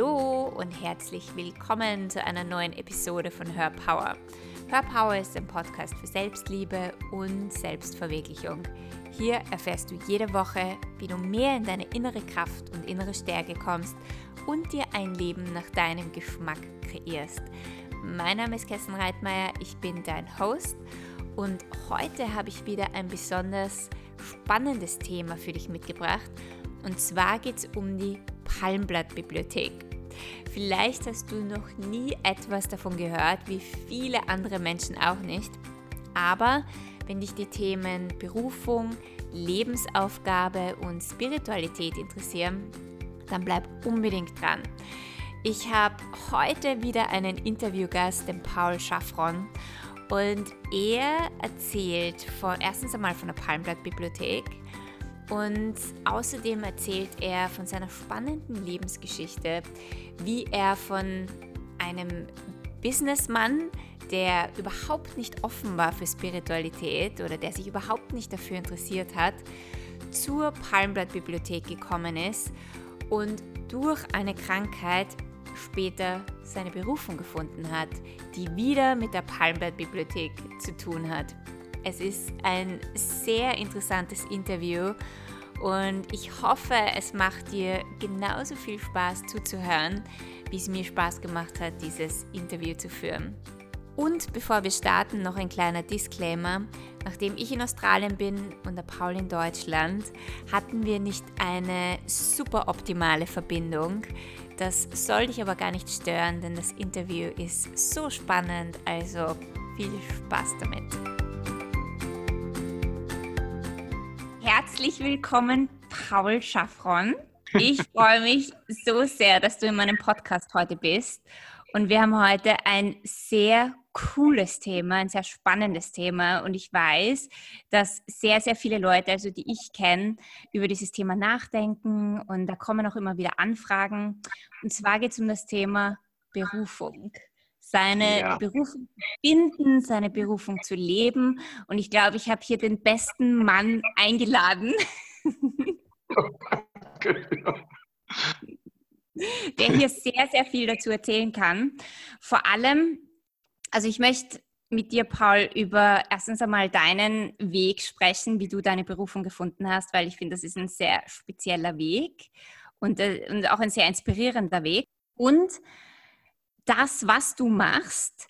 Hallo und herzlich willkommen zu einer neuen Episode von Hör Power. Hör Power ist ein Podcast für Selbstliebe und Selbstverwirklichung. Hier erfährst du jede Woche, wie du mehr in deine innere Kraft und innere Stärke kommst und dir ein Leben nach deinem Geschmack kreierst. Mein Name ist Kerstin Reitmeier, ich bin dein Host und heute habe ich wieder ein besonders spannendes Thema für dich mitgebracht. Und zwar geht es um die Palmblattbibliothek. Vielleicht hast du noch nie etwas davon gehört, wie viele andere Menschen auch nicht. Aber wenn dich die Themen Berufung, Lebensaufgabe und Spiritualität interessieren, dann bleib unbedingt dran. Ich habe heute wieder einen Interviewgast, den Paul Schaffron. Und er erzählt von, erstens einmal von der Palmblattbibliothek, und außerdem erzählt er von seiner spannenden Lebensgeschichte, wie er von einem Businessmann, der überhaupt nicht offen war für Spiritualität oder der sich überhaupt nicht dafür interessiert hat, zur Palmblattbibliothek gekommen ist und durch eine Krankheit später seine Berufung gefunden hat, die wieder mit der Palmblattbibliothek zu tun hat. Es ist ein sehr interessantes Interview und ich hoffe, es macht dir genauso viel Spaß zuzuhören, wie es mir Spaß gemacht hat, dieses Interview zu führen. Und bevor wir starten, noch ein kleiner Disclaimer. Nachdem ich in Australien bin und der Paul in Deutschland, hatten wir nicht eine super optimale Verbindung. Das soll dich aber gar nicht stören, denn das Interview ist so spannend. Also viel Spaß damit. Herzlich willkommen, Paul Schaffron. Ich freue mich so sehr, dass du in meinem Podcast heute bist. Und wir haben heute ein sehr cooles Thema, ein sehr spannendes Thema. Und ich weiß, dass sehr, sehr viele Leute, also die ich kenne, über dieses Thema nachdenken. Und da kommen auch immer wieder Anfragen. Und zwar geht es um das Thema Berufung seine ja. Berufung zu finden, seine Berufung zu leben. Und ich glaube, ich habe hier den besten Mann eingeladen. der hier sehr, sehr viel dazu erzählen kann. Vor allem, also ich möchte mit dir, Paul, über erstens einmal deinen Weg sprechen, wie du deine Berufung gefunden hast, weil ich finde, das ist ein sehr spezieller Weg und, äh, und auch ein sehr inspirierender Weg. Und das, was du machst,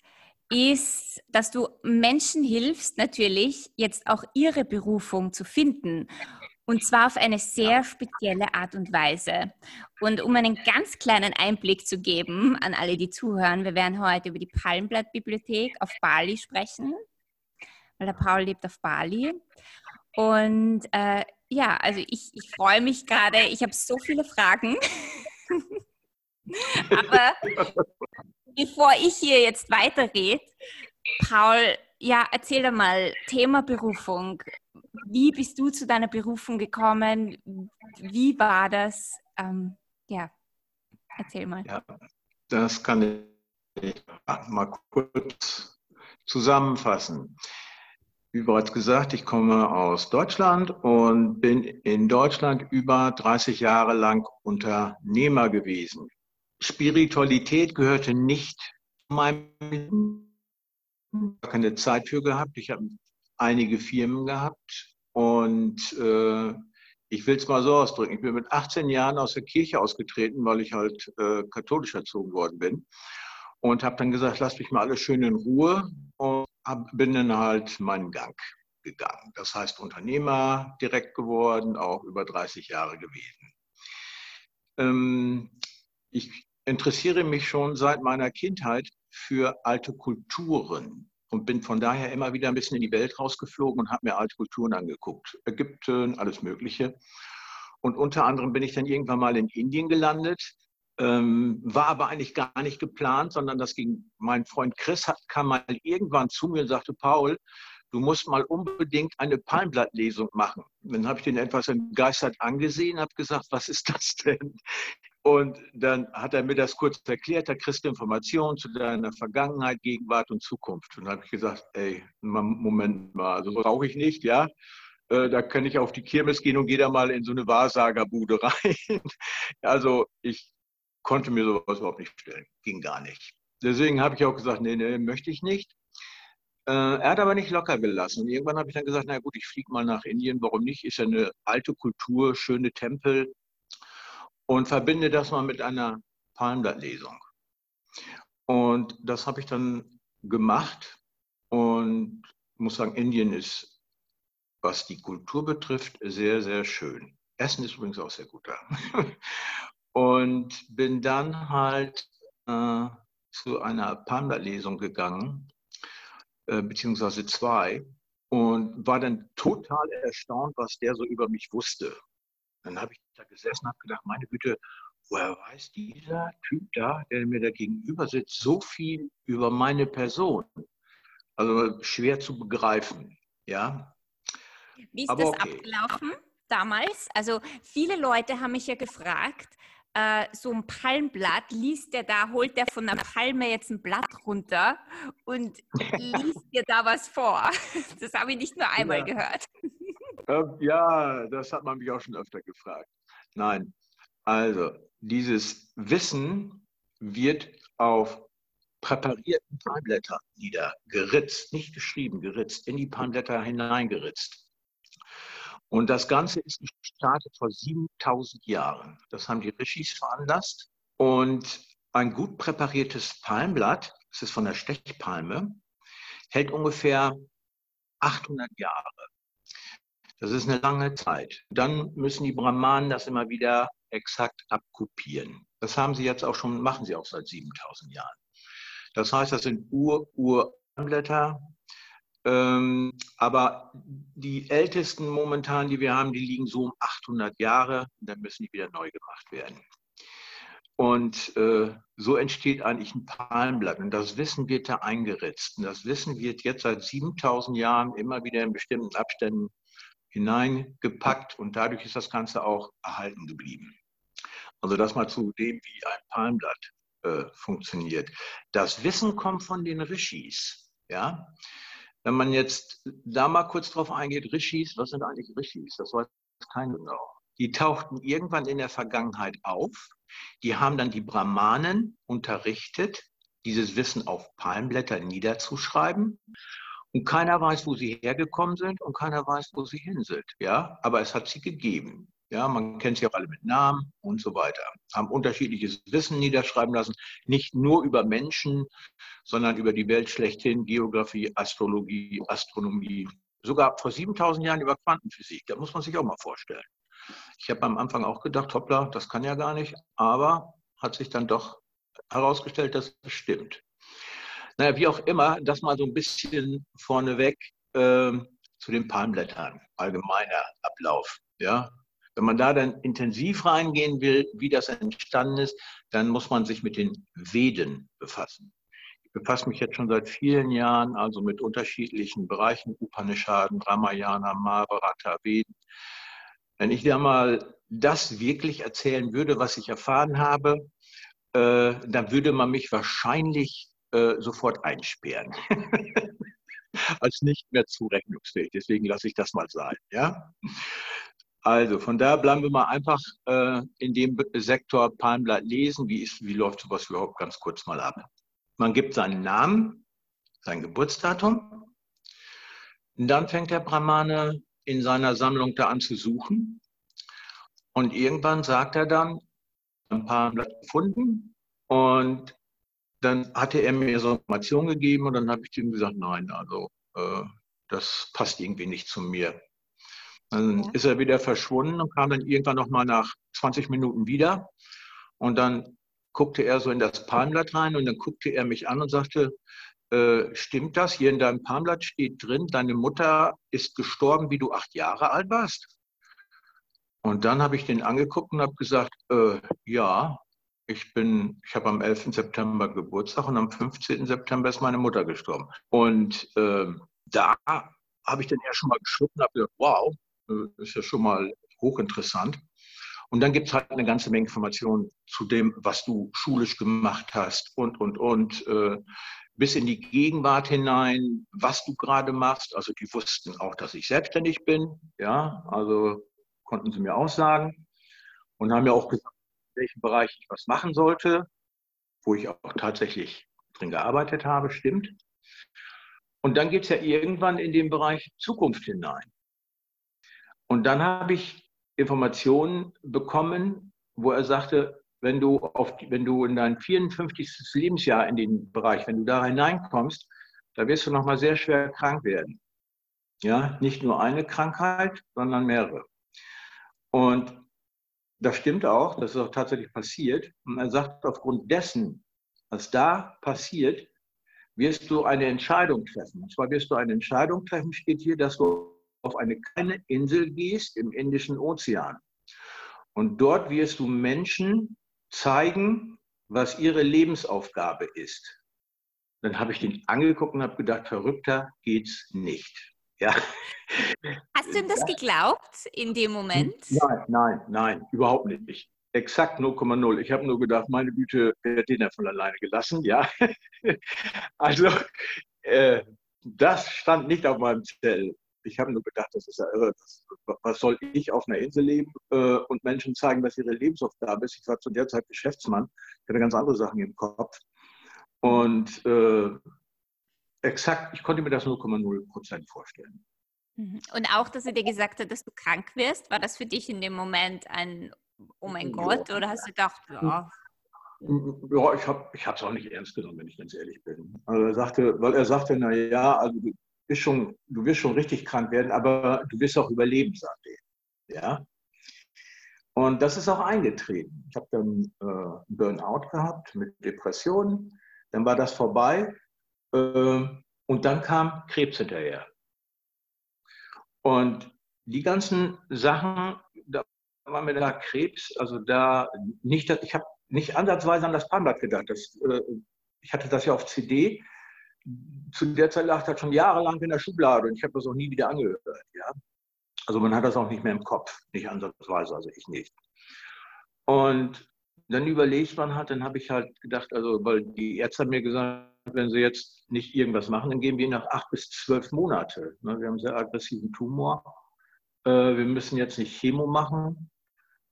ist, dass du Menschen hilfst, natürlich jetzt auch ihre Berufung zu finden. Und zwar auf eine sehr spezielle Art und Weise. Und um einen ganz kleinen Einblick zu geben an alle, die zuhören, wir werden heute über die Palmblattbibliothek auf Bali sprechen, weil der Paul lebt auf Bali. Und äh, ja, also ich, ich freue mich gerade, ich habe so viele Fragen. Aber bevor ich hier jetzt weiterrede, Paul, ja, erzähl doch mal, Thema Berufung. Wie bist du zu deiner Berufung gekommen? Wie war das? Ähm, ja, erzähl mal. Ja, das kann ich mal kurz zusammenfassen. Wie bereits gesagt, ich komme aus Deutschland und bin in Deutschland über 30 Jahre lang Unternehmer gewesen. Spiritualität gehörte nicht zu meinem Leben. keine Zeit für gehabt. Ich habe einige Firmen gehabt und äh, ich will es mal so ausdrücken. Ich bin mit 18 Jahren aus der Kirche ausgetreten, weil ich halt äh, katholisch erzogen worden bin und habe dann gesagt, lasst mich mal alles schön in Ruhe und hab, bin dann halt meinen Gang gegangen. Das heißt Unternehmer direkt geworden, auch über 30 Jahre gewesen. Ähm, ich interessiere mich schon seit meiner Kindheit für alte Kulturen und bin von daher immer wieder ein bisschen in die Welt rausgeflogen und habe mir alte Kulturen angeguckt. Ägypten, alles Mögliche. Und unter anderem bin ich dann irgendwann mal in Indien gelandet, ähm, war aber eigentlich gar nicht geplant, sondern das ging, mein Freund Chris hat, kam mal irgendwann zu mir und sagte, Paul, du musst mal unbedingt eine Palmblattlesung machen. Dann habe ich den etwas entgeistert angesehen, habe gesagt, was ist das denn? Und dann hat er mir das kurz erklärt, da kriegst du Informationen zu deiner Vergangenheit, Gegenwart und Zukunft. Und dann habe ich gesagt, ey, Moment mal, also brauche ich nicht, ja. Äh, da kann ich auf die Kirmes gehen und gehe da mal in so eine Wahrsagerbude rein. Also ich konnte mir sowas überhaupt nicht stellen. Ging gar nicht. Deswegen habe ich auch gesagt, nee, nee, möchte ich nicht. Äh, er hat aber nicht locker gelassen. Und irgendwann habe ich dann gesagt, na gut, ich fliege mal nach Indien. Warum nicht? Ist ja eine alte Kultur, schöne Tempel. Und verbinde das mal mit einer Palmblattlesung. Und das habe ich dann gemacht. Und muss sagen, Indien ist, was die Kultur betrifft, sehr, sehr schön. Essen ist übrigens auch sehr gut da. Und bin dann halt äh, zu einer Palmblattlesung gegangen äh, beziehungsweise zwei, und war dann total erstaunt, was der so über mich wusste. Dann habe ich da gesessen und habe gedacht, meine Güte, woher weiß dieser Typ da, der mir da gegenüber sitzt, so viel über meine Person? Also schwer zu begreifen, ja. Wie ist Aber das okay. abgelaufen damals? Also viele Leute haben mich ja gefragt, äh, so ein Palmblatt, liest der da, holt der von der Palme jetzt ein Blatt runter und liest dir da was vor. Das habe ich nicht nur einmal ja. gehört. Ähm, ja, das hat man mich auch schon öfter gefragt. Nein, also dieses Wissen wird auf präparierten Palmblättern niedergeritzt, nicht geschrieben, geritzt, in die Palmblätter hineingeritzt. Und das Ganze ist gestartet vor 7000 Jahren. Das haben die Rishis veranlasst. Und ein gut präpariertes Palmblatt, das ist von der Stechpalme, hält ungefähr 800 Jahre. Das ist eine lange Zeit. Dann müssen die Brahmanen das immer wieder exakt abkopieren. Das haben sie jetzt auch schon, machen sie auch seit 7000 Jahren. Das heißt, das sind Ur-Ur-Blätter, ähm, aber die ältesten momentan, die wir haben, die liegen so um 800 Jahre. Dann müssen die wieder neu gemacht werden. Und äh, so entsteht eigentlich ein Palmblatt. Und das Wissen wird da eingeritzt. Und das Wissen wird jetzt seit 7000 Jahren immer wieder in bestimmten Abständen hineingepackt. Und dadurch ist das Ganze auch erhalten geblieben. Also das mal zu dem, wie ein Palmblatt äh, funktioniert. Das Wissen kommt von den Rishis. Ja? Wenn man jetzt da mal kurz drauf eingeht, Rishis, was sind eigentlich Rishis? Das weiß keiner genau. Die tauchten irgendwann in der Vergangenheit auf. Die haben dann die Brahmanen unterrichtet, dieses Wissen auf Palmblätter niederzuschreiben. Und keiner weiß, wo sie hergekommen sind und keiner weiß, wo sie hin sind. Ja, aber es hat sie gegeben. Ja, man kennt sie auch alle mit Namen und so weiter. Haben unterschiedliches Wissen niederschreiben lassen, nicht nur über Menschen, sondern über die Welt schlechthin, Geografie, Astrologie, Astronomie, sogar vor 7000 Jahren über Quantenphysik. Da muss man sich auch mal vorstellen. Ich habe am Anfang auch gedacht, hoppla, das kann ja gar nicht, aber hat sich dann doch herausgestellt, dass es stimmt. Naja, wie auch immer, das mal so ein bisschen vorneweg äh, zu den Palmblättern, allgemeiner Ablauf. Ja, wenn man da dann intensiv reingehen will, wie das entstanden ist, dann muss man sich mit den Veden befassen. Ich befasse mich jetzt schon seit vielen Jahren also mit unterschiedlichen Bereichen, Upanishaden, Ramayana, Mahabharata, Veden. Wenn ich da mal das wirklich erzählen würde, was ich erfahren habe, äh, dann würde man mich wahrscheinlich äh, sofort einsperren. Als nicht mehr zurechnungsfähig. Deswegen lasse ich das mal sein. Ja? Also von daher bleiben wir mal einfach äh, in dem Sektor Palmblatt lesen. Wie, ist, wie läuft sowas überhaupt ganz kurz mal ab? Man gibt seinen Namen, sein Geburtsdatum. Und dann fängt der Brahmane in seiner Sammlung da an zu suchen. Und irgendwann sagt er dann, ein Palmblatt gefunden. Und dann hatte er mir so Informationen gegeben und dann habe ich ihm gesagt, nein, also äh, das passt irgendwie nicht zu mir. Dann ja. ist er wieder verschwunden und kam dann irgendwann nochmal nach 20 Minuten wieder. Und dann guckte er so in das Palmblatt rein und dann guckte er mich an und sagte, äh, stimmt das? Hier in deinem Palmblatt steht drin, deine Mutter ist gestorben, wie du acht Jahre alt warst. Und dann habe ich den angeguckt und habe gesagt, äh, ja, ich bin, ich habe am 11. September Geburtstag und am 15. September ist meine Mutter gestorben. Und äh, da habe ich dann eher schon mal geschluckt und habe gesagt, wow, äh, ist ja schon mal hochinteressant. Und dann gibt es halt eine ganze Menge Informationen zu dem, was du schulisch gemacht hast und, und, und, äh, bis in die Gegenwart hinein, was du gerade machst. Also die wussten auch, dass ich selbstständig bin, ja, also konnten sie mir auch sagen und haben mir auch gesagt, in welchem Bereich ich was machen sollte, wo ich auch tatsächlich drin gearbeitet habe, stimmt. Und dann geht es ja irgendwann in den Bereich Zukunft hinein. Und dann habe ich Informationen bekommen, wo er sagte, wenn du, auf, wenn du in dein 54. Lebensjahr in den Bereich, wenn du da hineinkommst, da wirst du nochmal sehr schwer krank werden. Ja, nicht nur eine Krankheit, sondern mehrere. Und das stimmt auch, das ist auch tatsächlich passiert. Und er sagt, aufgrund dessen, was da passiert, wirst du eine Entscheidung treffen. Und zwar wirst du eine Entscheidung treffen, steht hier, dass du auf eine kleine Insel gehst im Indischen Ozean. Und dort wirst du Menschen zeigen, was ihre Lebensaufgabe ist. Dann habe ich den angeguckt und habe gedacht, verrückter geht's nicht. Ja. Hast du ihm das geglaubt in dem Moment? Nein, nein, nein, überhaupt nicht. Exakt 0,0. Ich habe nur gedacht, meine Güte, wer hat den ja von alleine gelassen? Ja. also, äh, das stand nicht auf meinem Zettel. Ich habe nur gedacht, das ist ja irre. Das, was soll ich auf einer Insel leben äh, und Menschen zeigen, was ihre Lebensaufgabe ist? Ich war zu der Zeit Geschäftsmann, ich hatte ganz andere Sachen im Kopf. Und äh, exakt, ich konnte mir das 0,0 Prozent vorstellen. Mhm. Und auch, dass er dir gesagt hat, dass du krank wirst, war das für dich in dem Moment ein Oh mein Gott, ja. oder hast du gedacht, ja? Ja, ich habe es auch nicht ernst genommen, wenn ich ganz ehrlich bin. Also er sagte, weil er sagte, na ja, also du bist schon, du wirst schon richtig krank werden, aber du wirst auch überleben, sagte er. Ja. Und das ist auch eingetreten. Ich habe dann äh, Burnout gehabt mit Depressionen. Dann war das vorbei. Äh, und dann kam Krebs hinterher. Und die ganzen Sachen, da war mir da Krebs, also da nicht, ich habe nicht ansatzweise an das Palmblatt gedacht. Das, äh, ich hatte das ja auf CD. Zu der Zeit lag das schon jahrelang in der Schublade und ich habe das auch nie wieder angehört. Ja? Also man hat das auch nicht mehr im Kopf, nicht ansatzweise, also ich nicht. Und dann überlegt man halt, dann habe ich halt gedacht, also weil die Ärzte haben mir gesagt, wenn sie jetzt nicht irgendwas machen, dann gehen wir nach acht bis zwölf Monate. Ne, wir haben einen sehr aggressiven Tumor. Äh, wir müssen jetzt nicht Chemo machen.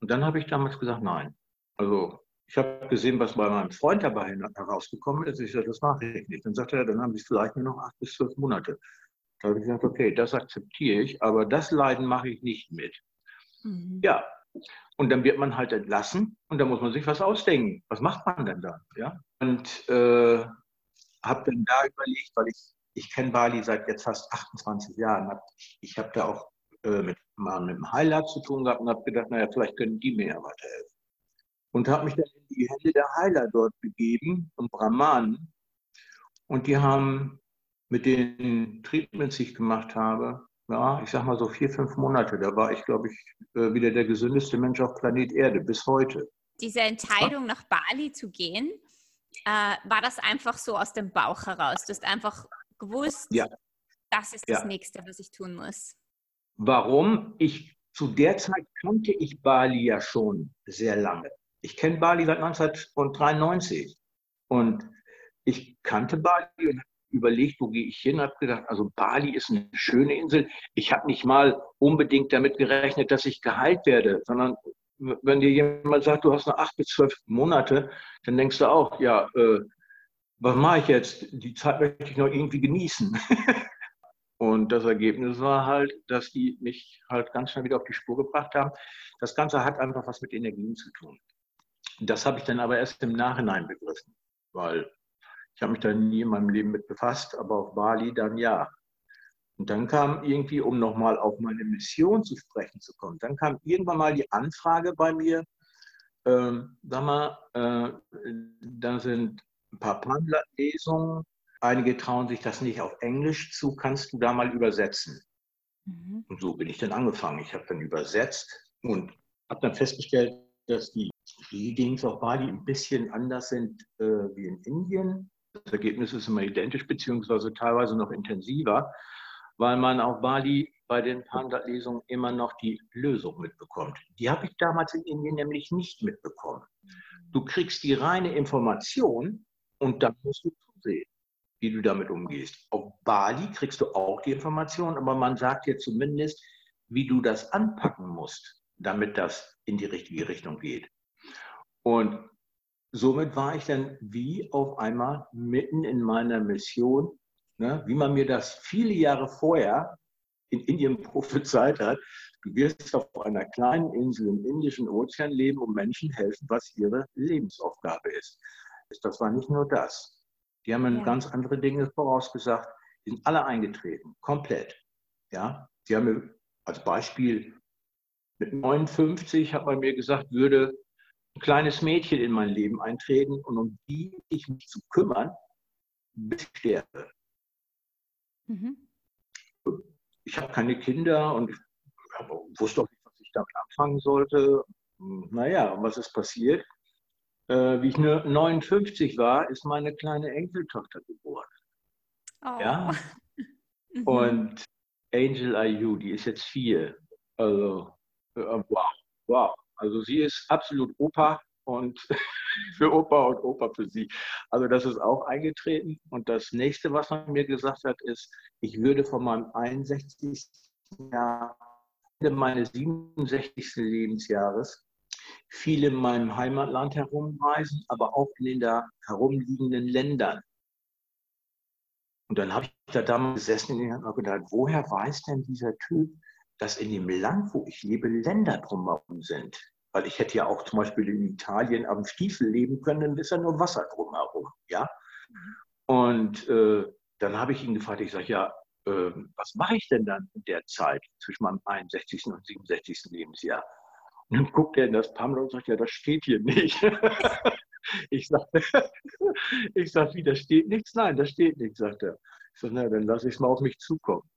Und dann habe ich damals gesagt, nein. Also ich habe gesehen, was bei meinem Freund dabei herausgekommen ist. Ich sagte, das mache ich nicht. Dann sagte er, dann haben Sie vielleicht nur noch acht bis zwölf Monate. Da habe ich gesagt, okay, das akzeptiere ich, aber das Leiden mache ich nicht mit. Mhm. Ja, und dann wird man halt entlassen und dann muss man sich was ausdenken. Was macht man denn da? Ja? Und äh, habe dann da überlegt, weil ich, ich kenne Bali seit jetzt fast 28 Jahren. Ich, ich habe da auch äh, mit, mal mit dem Heiler zu tun gehabt und habe gedacht, naja, vielleicht können die mir ja weiterhelfen. Und habe mich dann in die Hände der Heiler dort begeben und Brahmanen. Und die haben mit den Treatments, die ich gemacht habe, ja, ich sag mal so vier, fünf Monate, da war ich, glaube ich, äh, wieder der gesündeste Mensch auf Planet Erde bis heute. Diese Entscheidung, nach Bali zu gehen, äh, war das einfach so aus dem Bauch heraus? Du hast einfach gewusst, ja. das ist das ja. Nächste, was ich tun muss. Warum? Ich, zu der Zeit kannte ich Bali ja schon sehr lange. Ich kenne Bali seit 1993 und ich kannte Bali und überlegt, wo gehe ich hin, habe gedacht, also Bali ist eine schöne Insel. Ich habe nicht mal unbedingt damit gerechnet, dass ich geheilt werde, sondern wenn dir jemand sagt, du hast noch acht bis zwölf Monate, dann denkst du auch, ja, äh, was mache ich jetzt? Die Zeit möchte ich noch irgendwie genießen. Und das Ergebnis war halt, dass die mich halt ganz schnell wieder auf die Spur gebracht haben. Das Ganze hat einfach was mit Energien zu tun. Das habe ich dann aber erst im Nachhinein begriffen, weil ich habe mich da nie in meinem Leben mit befasst, aber auf Bali dann ja. Und dann kam irgendwie, um nochmal auf meine Mission zu sprechen zu kommen, dann kam irgendwann mal die Anfrage bei mir, ähm, sag mal, äh, da sind ein paar Pamphlet-Lesungen, einige trauen sich das nicht auf Englisch zu, kannst du da mal übersetzen? Mhm. Und so bin ich dann angefangen. Ich habe dann übersetzt und habe dann festgestellt, dass die Readings auf Bali ein bisschen anders sind äh, wie in Indien. Das Ergebnis ist immer identisch, beziehungsweise teilweise noch intensiver, weil man auf Bali bei den Panda-Lesungen immer noch die Lösung mitbekommt. Die habe ich damals in Indien nämlich nicht mitbekommen. Du kriegst die reine Information und dann musst du zusehen, wie du damit umgehst. Auf Bali kriegst du auch die Information, aber man sagt dir zumindest, wie du das anpacken musst, damit das in die richtige Richtung geht. Und somit war ich dann wie auf einmal mitten in meiner Mission, ne, wie man mir das viele Jahre vorher in Indien prophezeit hat. Du wirst auf einer kleinen Insel im Indischen Ozean leben und Menschen helfen, was ihre Lebensaufgabe ist. Das war nicht nur das. Die haben ja. ganz andere Dinge vorausgesagt, die sind alle eingetreten, komplett. Ja, die haben mir als Beispiel mit 59 hat man mir gesagt, würde ein kleines Mädchen in mein Leben eintreten und um die ich mich zu kümmern, bis ich sterbe. Mhm. Ich habe keine Kinder und wusste auch nicht, was ich damit anfangen sollte. Naja, was ist passiert? Äh, wie ich nur 59 war, ist meine kleine Enkeltochter geboren. Oh. Ja. Mhm. Und Angel IU, die ist jetzt vier. Also, äh, wow, wow. Also sie ist absolut Opa und für Opa und Opa für sie. Also das ist auch eingetreten. Und das nächste, was man mir gesagt hat, ist, ich würde von meinem 61. Jahr, meines 67. Lebensjahres, viel in meinem Heimatland herumreisen, aber auch in den da herumliegenden Ländern. Und dann habe ich da damals gesessen und gedacht, woher weiß denn dieser Typ, dass in dem Land, wo ich lebe, Länder drumherum sind? Weil ich hätte ja auch zum Beispiel in Italien am Stiefel leben können, dann ist ja nur Wasser drumherum. Ja? Und äh, dann habe ich ihn gefragt, ich sage, ja, äh, was mache ich denn dann in der Zeit zwischen meinem 61. und 67. Lebensjahr? Und dann guckt er in das Pamela und sagt, ja, das steht hier nicht. ich sage, ich sag, wie, da steht nichts? Nein, da steht nichts, sagt er. Ich sage, na, dann lasse ich es mal auf mich zukommen.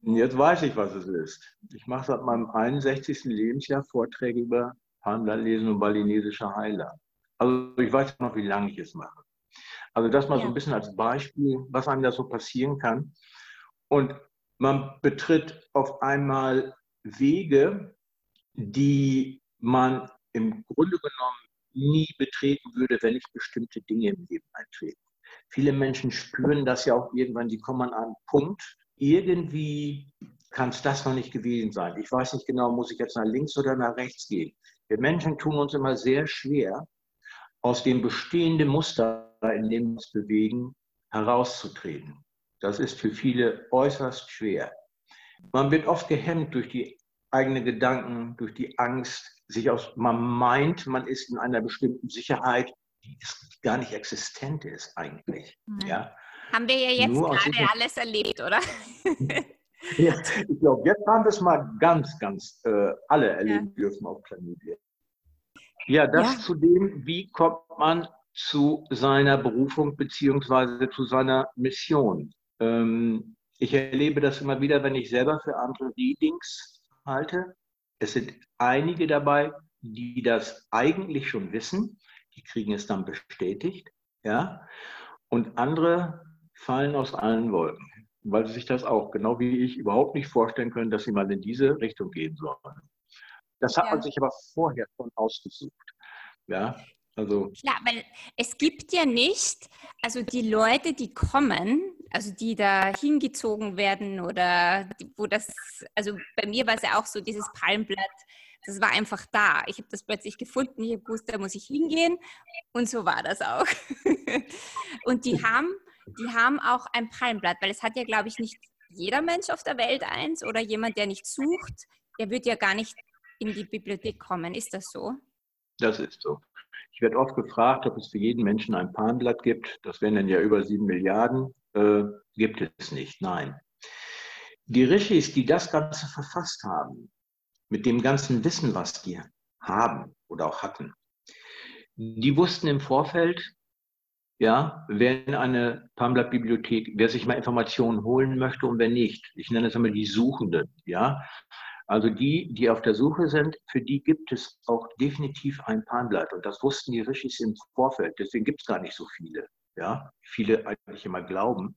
Jetzt weiß ich, was es ist. Ich mache seit meinem 61. Lebensjahr Vorträge über Palmlandlesen und balinesische Heiler. Also ich weiß noch, wie lange ich es mache. Also das mal ja. so ein bisschen als Beispiel, was einem da so passieren kann. Und man betritt auf einmal Wege, die man im Grunde genommen nie betreten würde, wenn nicht bestimmte Dinge im Leben eintreten. Viele Menschen spüren das ja auch irgendwann, die kommen an einen Punkt, irgendwie kann es das noch nicht gewesen sein. Ich weiß nicht genau, muss ich jetzt nach links oder nach rechts gehen. Wir Menschen tun uns immer sehr schwer, aus dem bestehenden Muster, in dem wir uns bewegen, herauszutreten. Das ist für viele äußerst schwer. Man wird oft gehemmt durch die eigenen Gedanken, durch die Angst, sich aus, man meint, man ist in einer bestimmten Sicherheit, die gar nicht existent ist eigentlich. Mhm. Ja. Haben wir ja jetzt Nur gerade alles erlebt, oder? ja, ich glaube, jetzt haben wir es mal ganz, ganz äh, alle erleben ja. dürfen auf Planet Ja, das ja. zu dem, wie kommt man zu seiner Berufung beziehungsweise zu seiner Mission. Ähm, ich erlebe das immer wieder, wenn ich selber für andere Readings halte. Es sind einige dabei, die das eigentlich schon wissen, die kriegen es dann bestätigt, ja. Und andere fallen aus allen Wolken, weil sie sich das auch, genau wie ich, überhaupt nicht vorstellen können, dass sie mal in diese Richtung gehen sollen. Das hat ja. man sich aber vorher schon ausgesucht. Ja, also. Klar, weil es gibt ja nicht, also die Leute, die kommen, also die da hingezogen werden oder wo das, also bei mir war es ja auch so, dieses Palmblatt, das war einfach da. Ich habe das plötzlich gefunden, ich habe gewusst, da muss ich hingehen und so war das auch. und die haben, die haben auch ein Palmblatt, weil es hat ja, glaube ich, nicht jeder Mensch auf der Welt eins oder jemand, der nicht sucht, der wird ja gar nicht in die Bibliothek kommen. Ist das so? Das ist so. Ich werde oft gefragt, ob es für jeden Menschen ein Palmblatt gibt. Das wären dann ja über sieben Milliarden. Äh, gibt es nicht, nein. Die Rishis, die das Ganze verfasst haben, mit dem ganzen Wissen, was die haben oder auch hatten, die wussten im Vorfeld, ja, wer in eine Palmblatt-Bibliothek, wer sich mal Informationen holen möchte und wer nicht. Ich nenne es einmal die Suchenden, ja. Also die, die auf der Suche sind, für die gibt es auch definitiv ein Palmblatt. Und das wussten die Rishis im Vorfeld. Deswegen gibt es gar nicht so viele. Ja, viele eigentlich immer glauben.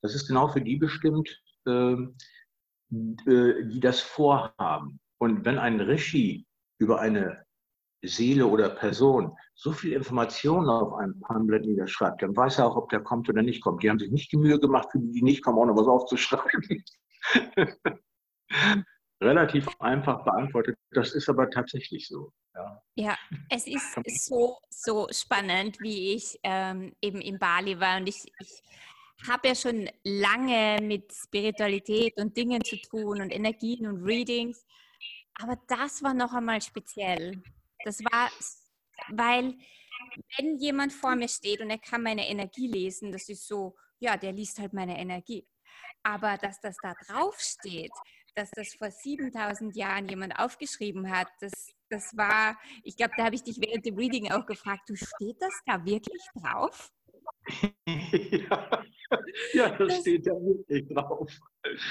Das ist genau für die bestimmt, ähm, äh, die das vorhaben. Und wenn ein Rishi über eine Seele oder Person so viel Informationen auf einem Palmblatt niederschreibt, dann weiß er auch, ob der kommt oder nicht kommt. Die haben sich nicht die Mühe gemacht, für die, die nicht kommen, auch noch was aufzuschreiben. relativ einfach beantwortet. Das ist aber tatsächlich so. Ja, ja es ist so, so spannend, wie ich ähm, eben in Bali war und ich, ich habe ja schon lange mit Spiritualität und Dingen zu tun und Energien und Readings, aber das war noch einmal speziell. Das war, weil wenn jemand vor mir steht und er kann meine Energie lesen, das ist so, ja, der liest halt meine Energie. Aber dass das da drauf steht, dass das vor 7000 Jahren jemand aufgeschrieben hat, das, das war, ich glaube, da habe ich dich während dem Reading auch gefragt, du steht das da wirklich drauf? ja. ja, das, das, steht da wirklich drauf.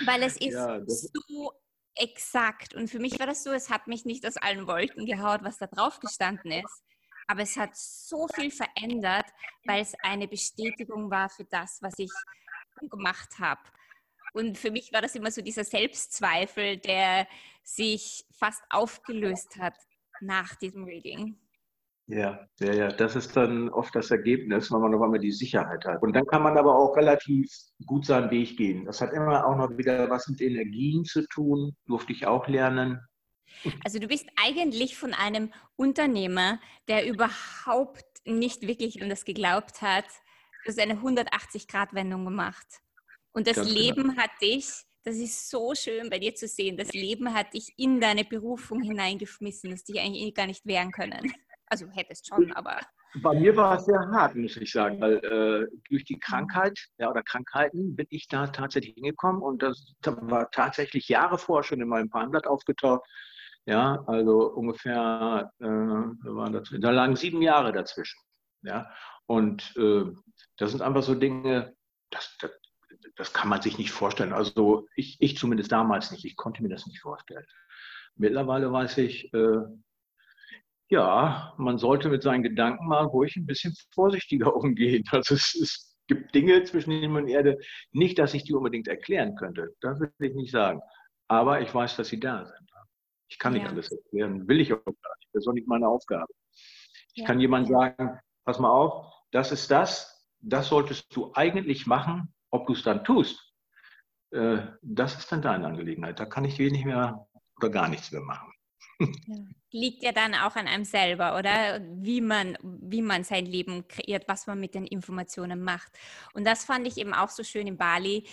Weil es ist ja, so exakt. Und für mich war das so, es hat mich nicht aus allen Wolken gehaut, was da drauf gestanden ist. Aber es hat so viel verändert, weil es eine Bestätigung war für das, was ich gemacht habe. Und für mich war das immer so dieser Selbstzweifel, der sich fast aufgelöst hat nach diesem Reading. Ja, ja, ja, das ist dann oft das Ergebnis, wenn man noch einmal die Sicherheit hat. Und dann kann man aber auch relativ gut seinen Weg gehen. Das hat immer auch noch wieder was mit Energien zu tun, durfte ich auch lernen. Also du bist eigentlich von einem Unternehmer, der überhaupt nicht wirklich an das geglaubt hat, du hast eine 180-Grad-Wendung gemacht. Und das Ganz genau. Leben genau. hat dich, das ist so schön bei dir zu sehen, das Leben hat dich in deine Berufung hineingeschmissen, dass dich eigentlich gar nicht wehren können. Also hättest schon, aber. Bei mir war es sehr hart, muss ich sagen, weil äh, durch die Krankheit ja, oder Krankheiten bin ich da tatsächlich hingekommen und das war tatsächlich Jahre vorher schon in meinem Farmblatt aufgetaucht. Ja, also ungefähr, äh, waren dazwischen, da lagen sieben Jahre dazwischen. Ja, und äh, das sind einfach so Dinge, das, das, das kann man sich nicht vorstellen. Also ich, ich zumindest damals nicht, ich konnte mir das nicht vorstellen. Mittlerweile weiß ich, äh, ja, man sollte mit seinen Gedanken mal ruhig ein bisschen vorsichtiger umgehen. Also es, es gibt Dinge zwischen Himmel und Erde, nicht, dass ich die unbedingt erklären könnte. Das will ich nicht sagen. Aber ich weiß, dass sie da sind. Ich kann ja. nicht alles erklären, will ich auch gar nicht. Das ist auch nicht meine Aufgabe. Ich ja. kann jemand sagen, pass mal auf, das ist das, das solltest du eigentlich machen, ob du es dann tust. Äh, das ist dann deine Angelegenheit. Da kann ich wenig mehr oder gar nichts mehr machen. Ja. Liegt ja dann auch an einem selber, oder? Wie man, wie man sein Leben kreiert, was man mit den Informationen macht. Und das fand ich eben auch so schön in Bali.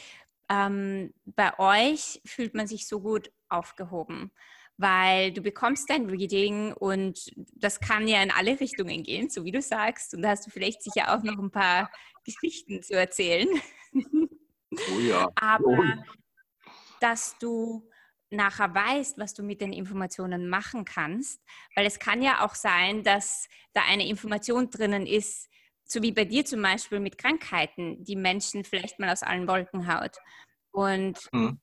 Ähm, bei euch fühlt man sich so gut aufgehoben, weil du bekommst dein Reading und das kann ja in alle Richtungen gehen, so wie du sagst. Und da hast du vielleicht sicher auch noch ein paar Geschichten zu erzählen. Oh ja. Aber oh. dass du nachher weißt, was du mit den Informationen machen kannst. Weil es kann ja auch sein, dass da eine Information drinnen ist, so wie bei dir zum Beispiel mit Krankheiten, die Menschen vielleicht mal aus allen Wolken haut. Und mhm.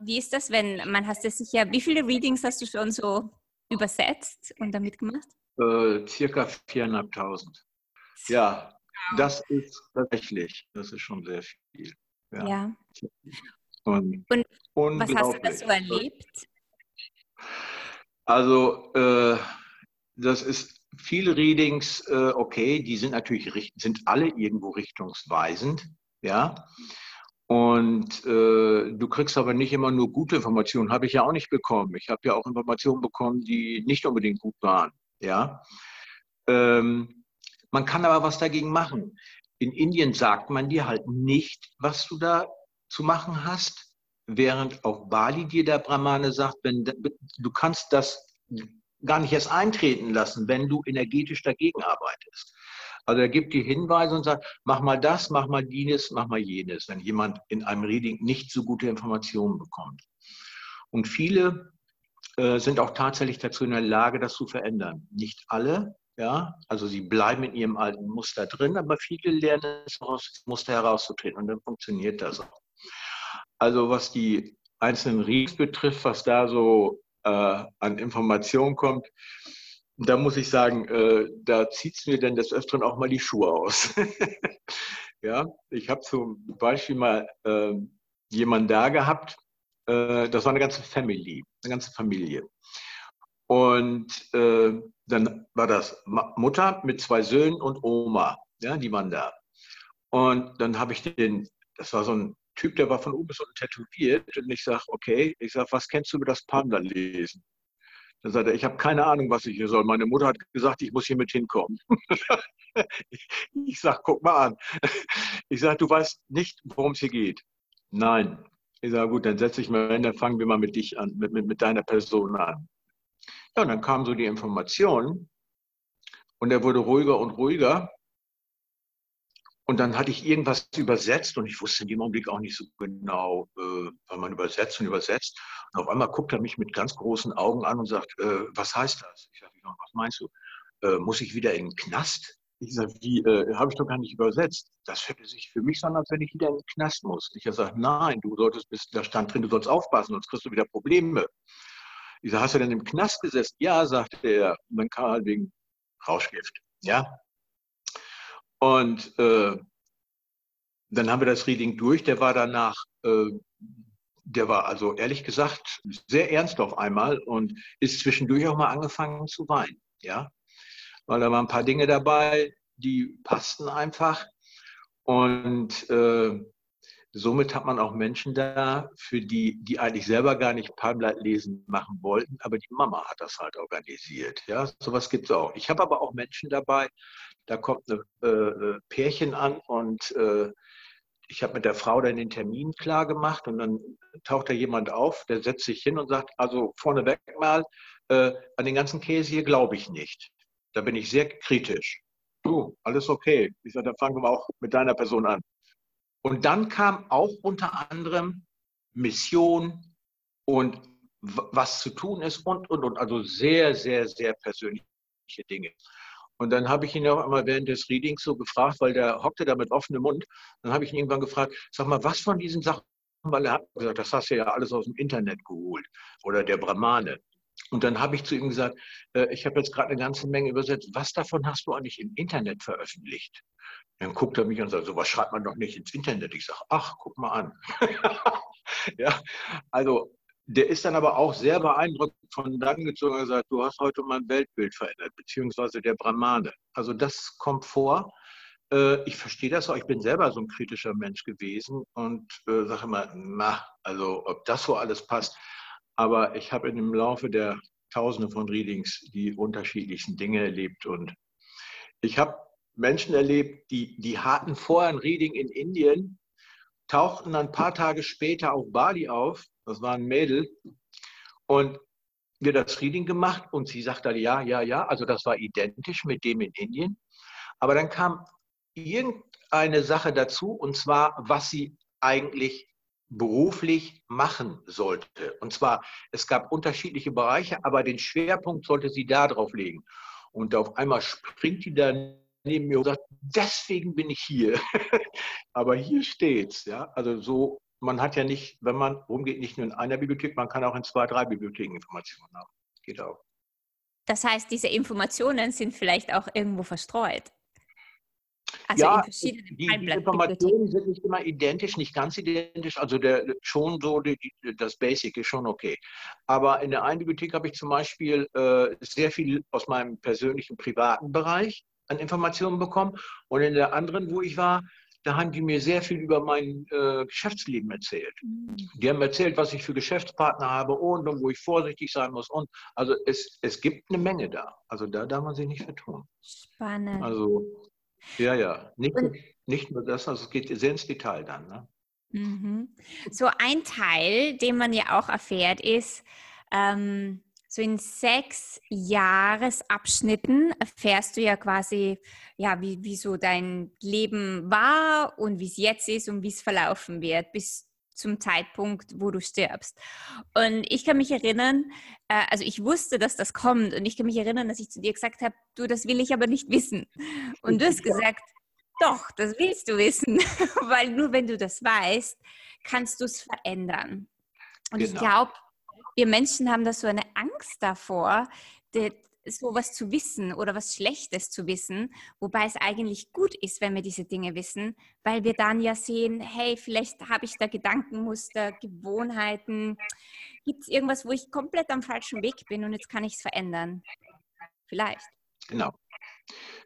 wie ist das, wenn man hast das sicher, wie viele Readings hast du schon so übersetzt und damit gemacht? Äh, circa 4.500. Ja, das ist tatsächlich, das ist schon sehr viel. ja. ja. Und, und was hast du da so erlebt? Also, äh, das ist viele Readings, äh, okay, die sind natürlich, sind alle irgendwo richtungsweisend, ja. Und äh, du kriegst aber nicht immer nur gute Informationen, habe ich ja auch nicht bekommen. Ich habe ja auch Informationen bekommen, die nicht unbedingt gut waren, ja. Ähm, man kann aber was dagegen machen. In Indien sagt man dir halt nicht, was du da zu machen hast, während auf Bali dir der Brahmane sagt, wenn, du kannst das gar nicht erst eintreten lassen, wenn du energetisch dagegen arbeitest. Also er gibt dir Hinweise und sagt, mach mal das, mach mal dieses, mach mal jenes, wenn jemand in einem Reading nicht so gute Informationen bekommt. Und viele äh, sind auch tatsächlich dazu in der Lage, das zu verändern. Nicht alle, ja, also sie bleiben in ihrem alten Muster drin, aber viele lernen es aus dem Muster herauszutreten und dann funktioniert das auch. Also was die einzelnen Reads betrifft, was da so äh, an Informationen kommt, da muss ich sagen, äh, da zieht es mir dann des Öfteren auch mal die Schuhe aus. ja, ich habe zum Beispiel mal äh, jemanden da gehabt, äh, das war eine ganze Family, eine ganze Familie. Und äh, dann war das Mutter mit zwei Söhnen und Oma, ja, die waren da. Und dann habe ich den, das war so ein Typ, der war von oben bis unten tätowiert. Und ich sage, okay, ich sage, was kennst du über das Panda lesen? Dann sagt er, ich habe keine Ahnung, was ich hier soll. Meine Mutter hat gesagt, ich muss hier mit hinkommen. ich sage, guck mal an. Ich sage, du weißt nicht, worum es hier geht. Nein. Ich sage, gut, dann setze ich mal hin, dann fangen wir mal mit dich an, mit, mit, mit deiner Person an. Ja, und dann kamen so die Informationen und er wurde ruhiger und ruhiger. Und dann hatte ich irgendwas übersetzt und ich wusste in dem Augenblick auch nicht so genau, äh, weil man übersetzt und übersetzt. Und auf einmal guckt er mich mit ganz großen Augen an und sagt, äh, was heißt das? Ich sage, was meinst du? Äh, muss ich wieder in den Knast? Ich sage, wie, äh, habe ich doch gar nicht übersetzt. Das hörte sich für mich so an, als wenn ich wieder in den Knast muss. Ich sage, nein, du solltest, bis, da stand drin, du sollst aufpassen, sonst kriegst du wieder Probleme. Ich sage, hast du denn im Knast gesessen? Ja, sagte er. Und dann kam halt wegen Rauschgift. Ja, und äh, dann haben wir das Reading durch. Der war danach, äh, der war also ehrlich gesagt sehr ernst auf einmal und ist zwischendurch auch mal angefangen zu weinen. Ja, weil da waren ein paar Dinge dabei, die passten einfach. Und äh, somit hat man auch Menschen da, für die, die eigentlich selber gar nicht lesen machen wollten, aber die Mama hat das halt organisiert. Ja, sowas gibt es auch. Ich habe aber auch Menschen dabei, da kommt ein äh, äh, Pärchen an und äh, ich habe mit der Frau dann den Termin klar gemacht und dann taucht da jemand auf, der setzt sich hin und sagt, also vorneweg mal, äh, an den ganzen Käse hier glaube ich nicht. Da bin ich sehr kritisch. Du, alles okay. Ich sage, dann fangen wir auch mit deiner Person an. Und dann kam auch unter anderem Mission und was zu tun ist und, und, und. Also sehr, sehr, sehr persönliche Dinge. Und dann habe ich ihn auch einmal während des Readings so gefragt, weil der hockte da mit offenem Mund. Dann habe ich ihn irgendwann gefragt, sag mal, was von diesen Sachen, weil er hat gesagt, das hast du ja alles aus dem Internet geholt oder der Brahmane. Und dann habe ich zu ihm gesagt, äh, ich habe jetzt gerade eine ganze Menge übersetzt. Was davon hast du eigentlich im Internet veröffentlicht? Dann guckt er mich und sagt, so was schreibt man doch nicht ins Internet. Ich sage, ach, guck mal an. ja, also der ist dann aber auch sehr beeindruckt von dann gezogen und gesagt, du hast heute mein Weltbild verändert, beziehungsweise der Brahmane. Also das kommt vor. Äh, ich verstehe das auch. Ich bin selber so ein kritischer Mensch gewesen und äh, sage immer, na, also ob das so alles passt. Aber ich habe dem Laufe der Tausende von Readings die unterschiedlichsten Dinge erlebt und ich habe Menschen erlebt, die, die hatten vorher ein Reading in Indien, tauchten dann ein paar Tage später auf Bali auf das war ein Mädel. Und wir das Reading gemacht und sie sagte, ja, ja, ja, also das war identisch mit dem in Indien. Aber dann kam irgendeine Sache dazu, und zwar, was sie eigentlich beruflich machen sollte. Und zwar, es gab unterschiedliche Bereiche, aber den Schwerpunkt sollte sie da drauf legen. Und auf einmal springt die dann neben mir und sagt, deswegen bin ich hier. aber hier steht's. Ja? Also so man hat ja nicht, wenn man rumgeht, nicht nur in einer Bibliothek, man kann auch in zwei, drei Bibliotheken Informationen haben. Geht auch. Das heißt, diese Informationen sind vielleicht auch irgendwo verstreut. Also ja, in verschiedenen die, die Informationen sind nicht immer identisch, nicht ganz identisch. Also der, schon so, die, das Basic ist schon okay. Aber in der einen Bibliothek habe ich zum Beispiel äh, sehr viel aus meinem persönlichen privaten Bereich an Informationen bekommen. Und in der anderen, wo ich war, da haben die mir sehr viel über mein äh, Geschäftsleben erzählt. Mhm. Die haben erzählt, was ich für Geschäftspartner habe und, und wo ich vorsichtig sein muss. Und also es, es gibt eine Menge da. Also da darf man sich nicht vertun. Spannend. Also ja, ja. Nicht, nicht nur das, also es geht sehr ins Detail dann. Ne? Mhm. So ein Teil, den man ja auch erfährt, ist, ähm, so in sechs Jahresabschnitten erfährst du ja quasi, ja, wie, wie so dein Leben war und wie es jetzt ist und wie es verlaufen wird, bis zum Zeitpunkt, wo du stirbst. Und ich kann mich erinnern, äh, also ich wusste, dass das kommt und ich kann mich erinnern, dass ich zu dir gesagt habe, du, das will ich aber nicht wissen. Und du hast gesagt, doch, das willst du wissen, weil nur wenn du das weißt, kannst du es verändern. Und genau. ich glaube, wir Menschen haben da so eine Angst davor, so was zu wissen oder was Schlechtes zu wissen, wobei es eigentlich gut ist, wenn wir diese Dinge wissen, weil wir dann ja sehen, hey, vielleicht habe ich da Gedankenmuster, Gewohnheiten, gibt es irgendwas, wo ich komplett am falschen Weg bin und jetzt kann ich es verändern. Vielleicht. Genau.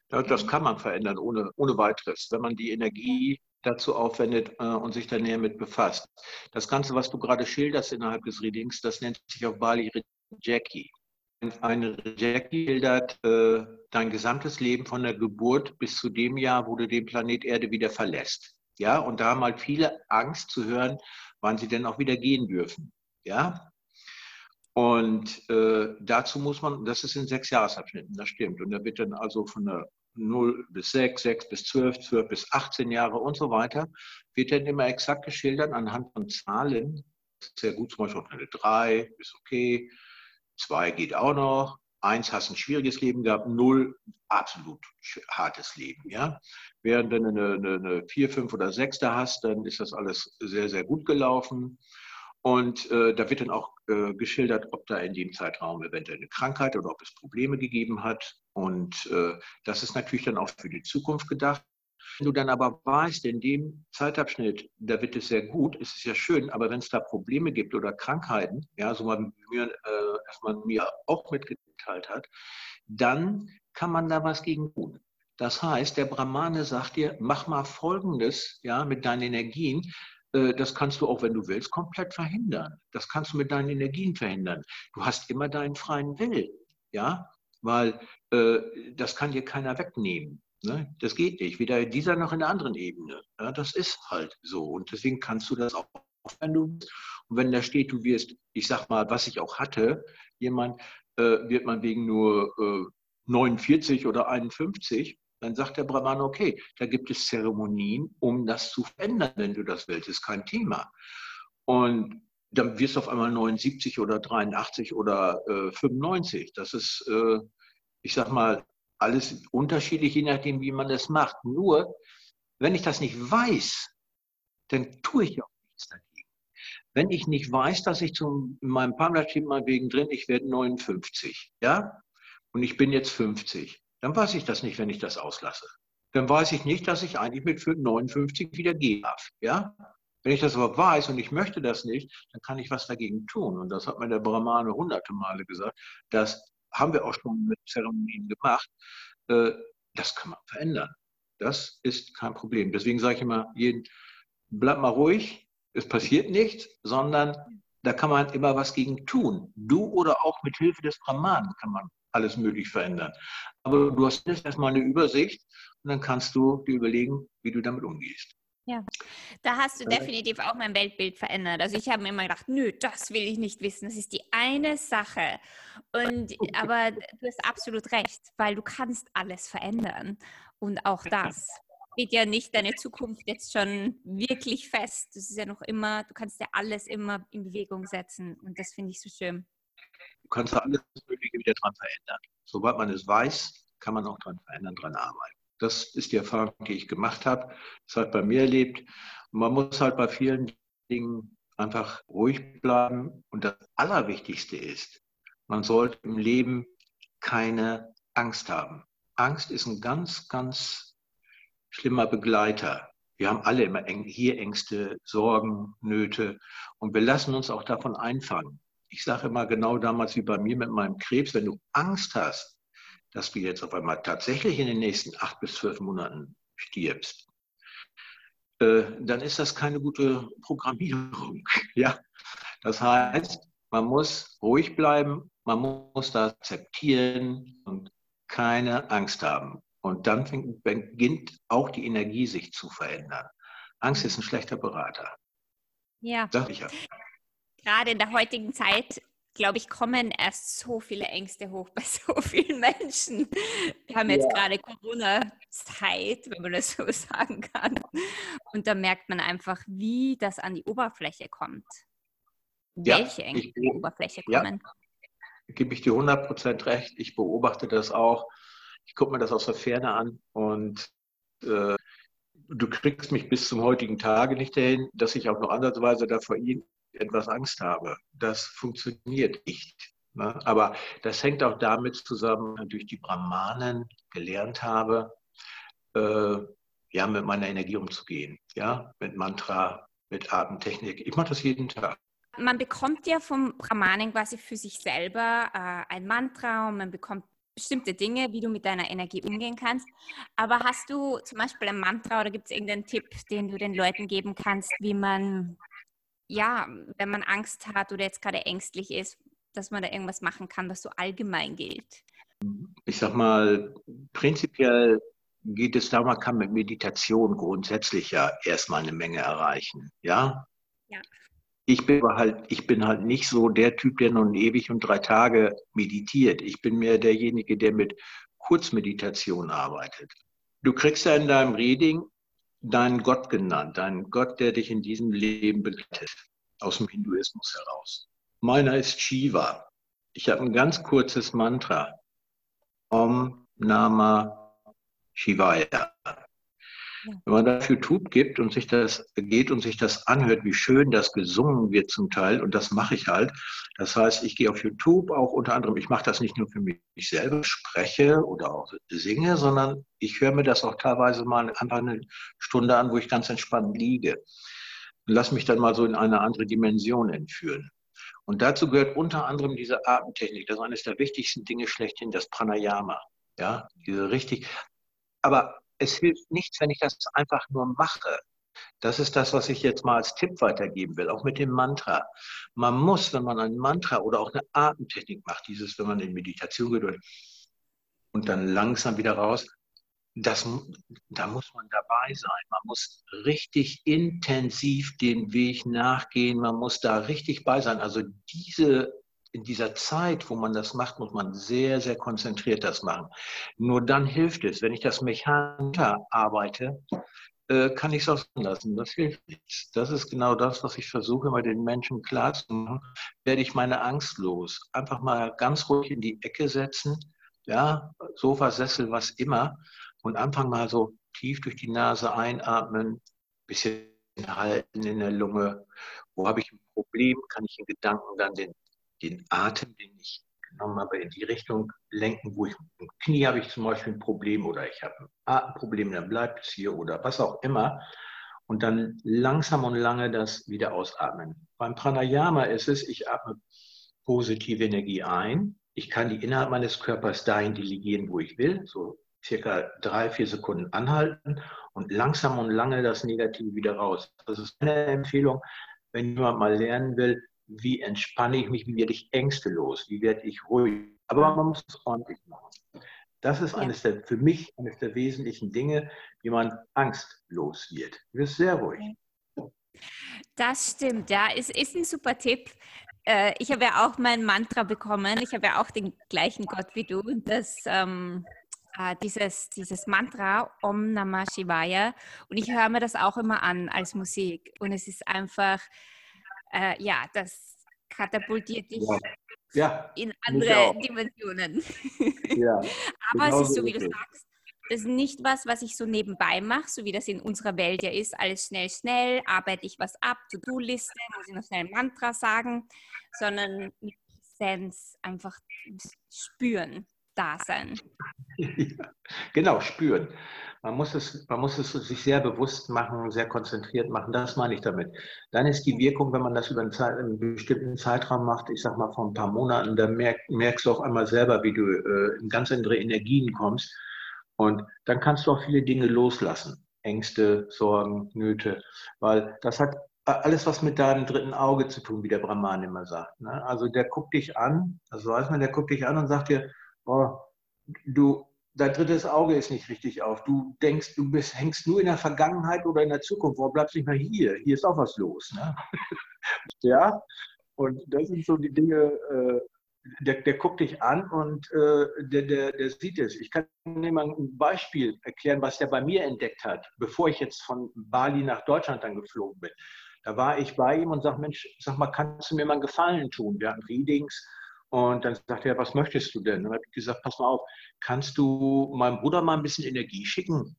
Das kann man verändern ohne, ohne weiteres. Wenn man die Energie dazu aufwendet äh, und sich da näher mit befasst. Das Ganze, was du gerade schilderst innerhalb des Readings, das nennt sich auf Bali Jackie. Eine Jackie schildert äh, dein gesamtes Leben von der Geburt bis zu dem Jahr, wo du den Planet Erde wieder verlässt. Ja, und da haben halt viele Angst zu hören, wann sie denn auch wieder gehen dürfen. Ja, und äh, dazu muss man, das ist in sechs Jahresabschnitten, das stimmt. Und da wird dann also von der 0 bis 6, 6 bis 12, 12 bis 18 Jahre und so weiter, wird dann immer exakt geschildert anhand von Zahlen. Sehr gut, zum Beispiel eine 3 ist okay, 2 geht auch noch, 1 hast ein schwieriges Leben gehabt, 0 absolut hartes Leben. Ja? Während du eine, eine, eine 4, 5 oder 6 da hast, dann ist das alles sehr, sehr gut gelaufen. Und äh, da wird dann auch äh, geschildert, ob da in dem Zeitraum eventuell eine Krankheit oder ob es Probleme gegeben hat. Und äh, das ist natürlich dann auch für die Zukunft gedacht. Wenn du dann aber weißt, in dem Zeitabschnitt, da wird es sehr gut, ist es ja schön, aber wenn es da Probleme gibt oder Krankheiten, ja, so man mir, äh, was man mir auch mitgeteilt hat, dann kann man da was gegen tun. Das heißt, der Brahmane sagt dir, mach mal Folgendes ja, mit deinen Energien. Äh, das kannst du auch, wenn du willst, komplett verhindern. Das kannst du mit deinen Energien verhindern. Du hast immer deinen freien Willen, ja, weil äh, das kann dir keiner wegnehmen. Ne? Das geht nicht, weder in dieser noch in der anderen Ebene. Ja, das ist halt so und deswegen kannst du das auch, wenn du und wenn da steht, du wirst, ich sag mal, was ich auch hatte, jemand äh, wird man wegen nur äh, 49 oder 51 dann sagt der Brahman, okay, da gibt es Zeremonien, um das zu verändern, wenn du das willst, ist kein Thema. Und dann wirst du auf einmal 79 oder 83 oder äh, 95. Das ist, äh, ich sag mal, alles unterschiedlich, je nachdem, wie man das macht. Nur, wenn ich das nicht weiß, dann tue ich auch nichts dagegen. Wenn ich nicht weiß, dass ich in meinem Pamela-Team mal wegen drin, ich werde 59, ja, und ich bin jetzt 50, dann weiß ich das nicht, wenn ich das auslasse. Dann weiß ich nicht, dass ich eigentlich mit 59 wieder gehen darf. Ja? Wenn ich das aber weiß und ich möchte das nicht, dann kann ich was dagegen tun. Und das hat mir der Brahmane hunderte Male gesagt. Das haben wir auch schon mit Zeremonien gemacht. Äh, das kann man verändern. Das ist kein Problem. Deswegen sage ich immer, jeden, bleib mal ruhig, es passiert nichts, sondern da kann man immer was gegen tun. Du oder auch mit Hilfe des Brahmanen kann man alles möglich verändern. Aber du hast jetzt erstmal eine Übersicht und dann kannst du dir überlegen, wie du damit umgehst. Ja, da hast du definitiv auch mein Weltbild verändert. Also ich habe mir immer gedacht, nö, das will ich nicht wissen. Das ist die eine Sache. Und aber du hast absolut recht, weil du kannst alles verändern. Und auch das steht ja nicht deine Zukunft jetzt schon wirklich fest. Das ist ja noch immer, du kannst ja alles immer in Bewegung setzen. Und das finde ich so schön kannst du alles Mögliche wieder dran verändern. Sobald man es weiß, kann man auch dran verändern, dran arbeiten. Das ist die Erfahrung, die ich gemacht habe. Das hat bei mir erlebt. Und man muss halt bei vielen Dingen einfach ruhig bleiben. Und das Allerwichtigste ist, man sollte im Leben keine Angst haben. Angst ist ein ganz, ganz schlimmer Begleiter. Wir haben alle immer hier Ängste, Sorgen, Nöte und wir lassen uns auch davon einfangen ich sage immer genau damals wie bei mir mit meinem Krebs, wenn du Angst hast, dass du jetzt auf einmal tatsächlich in den nächsten acht bis zwölf Monaten stirbst, äh, dann ist das keine gute Programmierung. Ja? Das heißt, man muss ruhig bleiben, man muss das akzeptieren und keine Angst haben. Und dann beginnt auch die Energie sich zu verändern. Angst ist ein schlechter Berater. Ja. Sag ich ja gerade in der heutigen Zeit, glaube ich, kommen erst so viele Ängste hoch bei so vielen Menschen. Wir haben jetzt ja. gerade Corona-Zeit, wenn man das so sagen kann. Und da merkt man einfach, wie das an die Oberfläche kommt. Ja, Welche Ängste an die Oberfläche kommen. Ja, gebe ich dir 100% recht. Ich beobachte das auch. Ich gucke mir das aus der Ferne an und äh, du kriegst mich bis zum heutigen Tage nicht dahin, dass ich auch noch andersweise da vor ihm etwas Angst habe. Das funktioniert nicht. Ne? Aber das hängt auch damit zusammen, durch die Brahmanen gelernt habe, äh, ja, mit meiner Energie umzugehen. Ja, mit Mantra, mit Atemtechnik. Ich mache das jeden Tag. Man bekommt ja vom Brahmanen quasi für sich selber äh, ein Mantra und man bekommt bestimmte Dinge, wie du mit deiner Energie umgehen kannst. Aber hast du zum Beispiel ein Mantra oder gibt es irgendeinen Tipp, den du den Leuten geben kannst, wie man, ja, wenn man Angst hat oder jetzt gerade ängstlich ist, dass man da irgendwas machen kann, was so allgemein gilt? Ich sag mal, prinzipiell geht es darum, man kann mit Meditation grundsätzlich ja erstmal eine Menge erreichen. Ja? Ja. Ich bin halt, ich bin halt nicht so der Typ, der nun ewig und drei Tage meditiert. Ich bin mehr derjenige, der mit Kurzmeditation arbeitet. Du kriegst ja in deinem Reading deinen Gott genannt, deinen Gott, der dich in diesem Leben begleitet, aus dem Hinduismus heraus. Meiner ist Shiva. Ich habe ein ganz kurzes Mantra. Om Nama Shivaya. Wenn man dafür YouTube gibt und sich das geht und sich das anhört, wie schön das gesungen wird zum Teil, und das mache ich halt. Das heißt, ich gehe auf YouTube auch unter anderem, ich mache das nicht nur für mich selber, spreche oder auch singe, sondern ich höre mir das auch teilweise mal einfach eine Stunde an, wo ich ganz entspannt liege. Und lass mich dann mal so in eine andere Dimension entführen. Und dazu gehört unter anderem diese Atemtechnik. Das ist eines der wichtigsten Dinge schlechthin, das Pranayama. Ja, diese richtig. Aber es hilft nichts, wenn ich das einfach nur mache. Das ist das, was ich jetzt mal als Tipp weitergeben will, auch mit dem Mantra. Man muss, wenn man ein Mantra oder auch eine Atemtechnik macht, dieses, wenn man in Meditation geht und dann langsam wieder raus, das, da muss man dabei sein. Man muss richtig intensiv den Weg nachgehen. Man muss da richtig bei sein. Also diese in dieser Zeit, wo man das macht, muss man sehr, sehr konzentriert das machen. Nur dann hilft es. Wenn ich das mechanisch arbeite, äh, kann ich es auch lassen. Das hilft nichts. Das ist genau das, was ich versuche, mal den Menschen klarzumachen. Werde ich meine Angst los. Einfach mal ganz ruhig in die Ecke setzen. Ja, Sofa, Sessel, was immer. Und einfach mal so tief durch die Nase einatmen, bisschen halten in der Lunge. Wo habe ich ein Problem? Kann ich in Gedanken dann den den Atem, den ich genommen habe, in die Richtung lenken, wo ich im Knie habe ich zum Beispiel ein Problem oder ich habe ein Atemproblem, dann bleibt es hier oder was auch immer. Und dann langsam und lange das wieder ausatmen. Beim Pranayama ist es, ich atme positive Energie ein. Ich kann die innerhalb meines Körpers dahin delegieren, wo ich will, so circa drei, vier Sekunden anhalten und langsam und lange das Negative wieder raus. Das ist eine Empfehlung, wenn jemand mal lernen will, wie entspanne ich mich, wie werde ich ängstelos, wie werde ich ruhig. Aber man muss es ordentlich machen. Das ist eines der, für mich eines der wesentlichen Dinge, wie man angstlos wird. Du wirst sehr ruhig. Das stimmt, ja. Es ist ein super Tipp. Äh, ich habe ja auch mein Mantra bekommen. Ich habe ja auch den gleichen Gott wie du. Das, ähm, äh, dieses, dieses Mantra Om Namah Shivaya. Und ich höre mir das auch immer an als Musik. Und es ist einfach, äh, ja, das katapultiert dich ja. Ja, in andere Dimensionen. Ja, Aber genau es ist so, wie du sagst, das ist nicht was, was ich so nebenbei mache, so wie das in unserer Welt ja ist. Alles schnell, schnell, arbeite ich was ab, To-Do-Liste, muss ich noch schnell ein Mantra sagen, sondern mit Präsenz einfach spüren, da sein. Ja, genau, spüren. Man muss, es, man muss es sich sehr bewusst machen, sehr konzentriert machen. Das meine ich damit. Dann ist die Wirkung, wenn man das über einen, Zeit, einen bestimmten Zeitraum macht, ich sag mal vor ein paar Monaten, dann merk, merkst du auf einmal selber, wie du äh, in ganz andere Energien kommst. Und dann kannst du auch viele Dinge loslassen. Ängste, Sorgen, Nöte. Weil das hat alles was mit deinem dritten Auge zu tun, wie der Brahman immer sagt. Ne? Also der guckt dich an, also weiß man, der guckt dich an und sagt dir, oh, du, dein drittes Auge ist nicht richtig auf. Du denkst, du bist, hängst nur in der Vergangenheit oder in der Zukunft. Warum bleibst du nicht mal hier? Hier ist auch was los. Ne? ja, und das sind so die Dinge, äh, der, der, guckt dich an und äh, der, der, der sieht es. Ich kann dir mal ein Beispiel erklären, was der bei mir entdeckt hat, bevor ich jetzt von Bali nach Deutschland dann geflogen bin. Da war ich bei ihm und sag, Mensch, sag mal, kannst du mir mal einen Gefallen tun? Wir hatten Readings und dann sagte er, was möchtest du denn? dann habe ich gesagt, pass mal auf, kannst du meinem Bruder mal ein bisschen Energie schicken?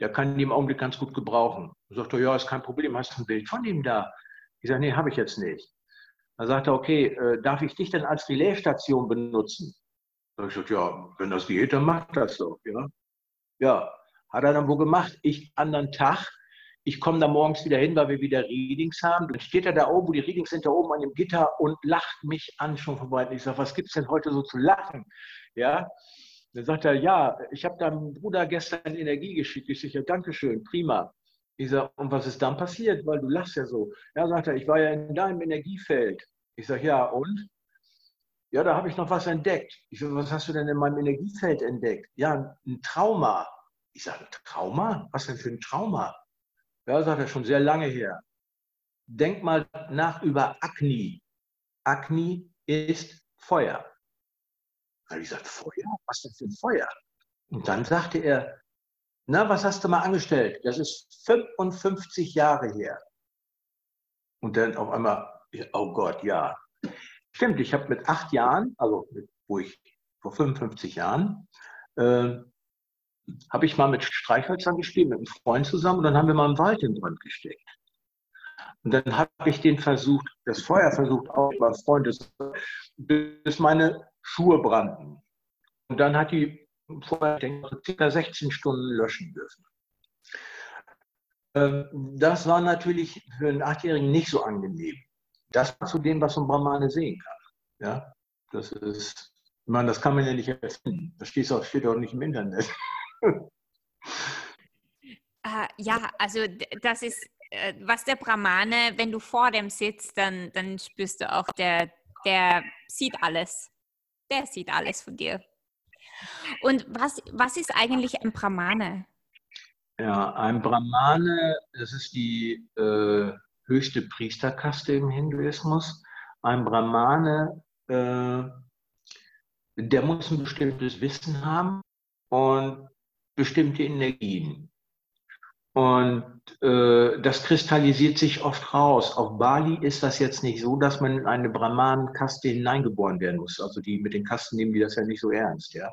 Der kann die im Augenblick ganz gut gebrauchen. Dann sagt er, ja, ist kein Problem, hast du ein Bild von ihm da? Ich sage, nee, habe ich jetzt nicht. Dann sagt er, okay, äh, darf ich dich denn als Relaisstation benutzen? Dann habe ich gesagt, ja, wenn das geht, dann macht das doch. Ja, ja hat er dann wohl gemacht. Ich anderen Tag ich komme da morgens wieder hin, weil wir wieder Readings haben. Dann steht er da oben, wo die Readings sind, da oben an dem Gitter und lacht mich an schon vorbei. Ich sage, was gibt es denn heute so zu lachen? Ja, Dann sagt er, ja, ich habe deinem Bruder gestern Energie geschickt. Ich sage, danke schön, prima. Ich sage, und was ist dann passiert? Weil du lachst ja so. Ja, sagt er, ich war ja in deinem Energiefeld. Ich sage, ja, und? Ja, da habe ich noch was entdeckt. Ich sage, was hast du denn in meinem Energiefeld entdeckt? Ja, ein Trauma. Ich sage, Trauma? Was denn für ein Trauma? Ja, sagt er, schon sehr lange her. Denk mal nach über Agni. Agni ist Feuer. Da habe ich gesagt, Feuer? Was denn für ein Feuer? Und dann sagte er, na, was hast du mal angestellt? Das ist 55 Jahre her. Und dann auf einmal, oh Gott, ja. Stimmt, ich habe mit acht Jahren, also mit, wo ich vor 55 Jahren, äh, habe ich mal mit Streichhölzern gespielt, mit einem Freund zusammen und dann haben wir mal einen Wald in Brand gesteckt. Und dann habe ich den versucht, das Feuer versucht, auch beim Freund, bis meine Schuhe brannten. Und dann hat die vorher denke, circa 16 Stunden löschen dürfen. Ähm, das war natürlich für einen Achtjährigen nicht so angenehm. Das war zu dem, was ein Brahmane sehen kann. Ja, das ist, ich das kann man ja nicht erfinden. Das steht auch, steht auch nicht im Internet. Uh, ja, also das ist, äh, was der Brahmane, wenn du vor dem sitzt, dann, dann spürst du auch, der, der sieht alles. Der sieht alles von dir. Und was, was ist eigentlich ein Brahmane? Ja, ein Brahmane, das ist die äh, höchste Priesterkaste im Hinduismus. Ein Brahmane, äh, der muss ein bestimmtes Wissen haben und bestimmte Energien. Und äh, das kristallisiert sich oft raus. Auf Bali ist das jetzt nicht so, dass man in eine Brahman-Kaste hineingeboren werden muss. Also die mit den Kasten nehmen die das ja nicht so ernst, ja.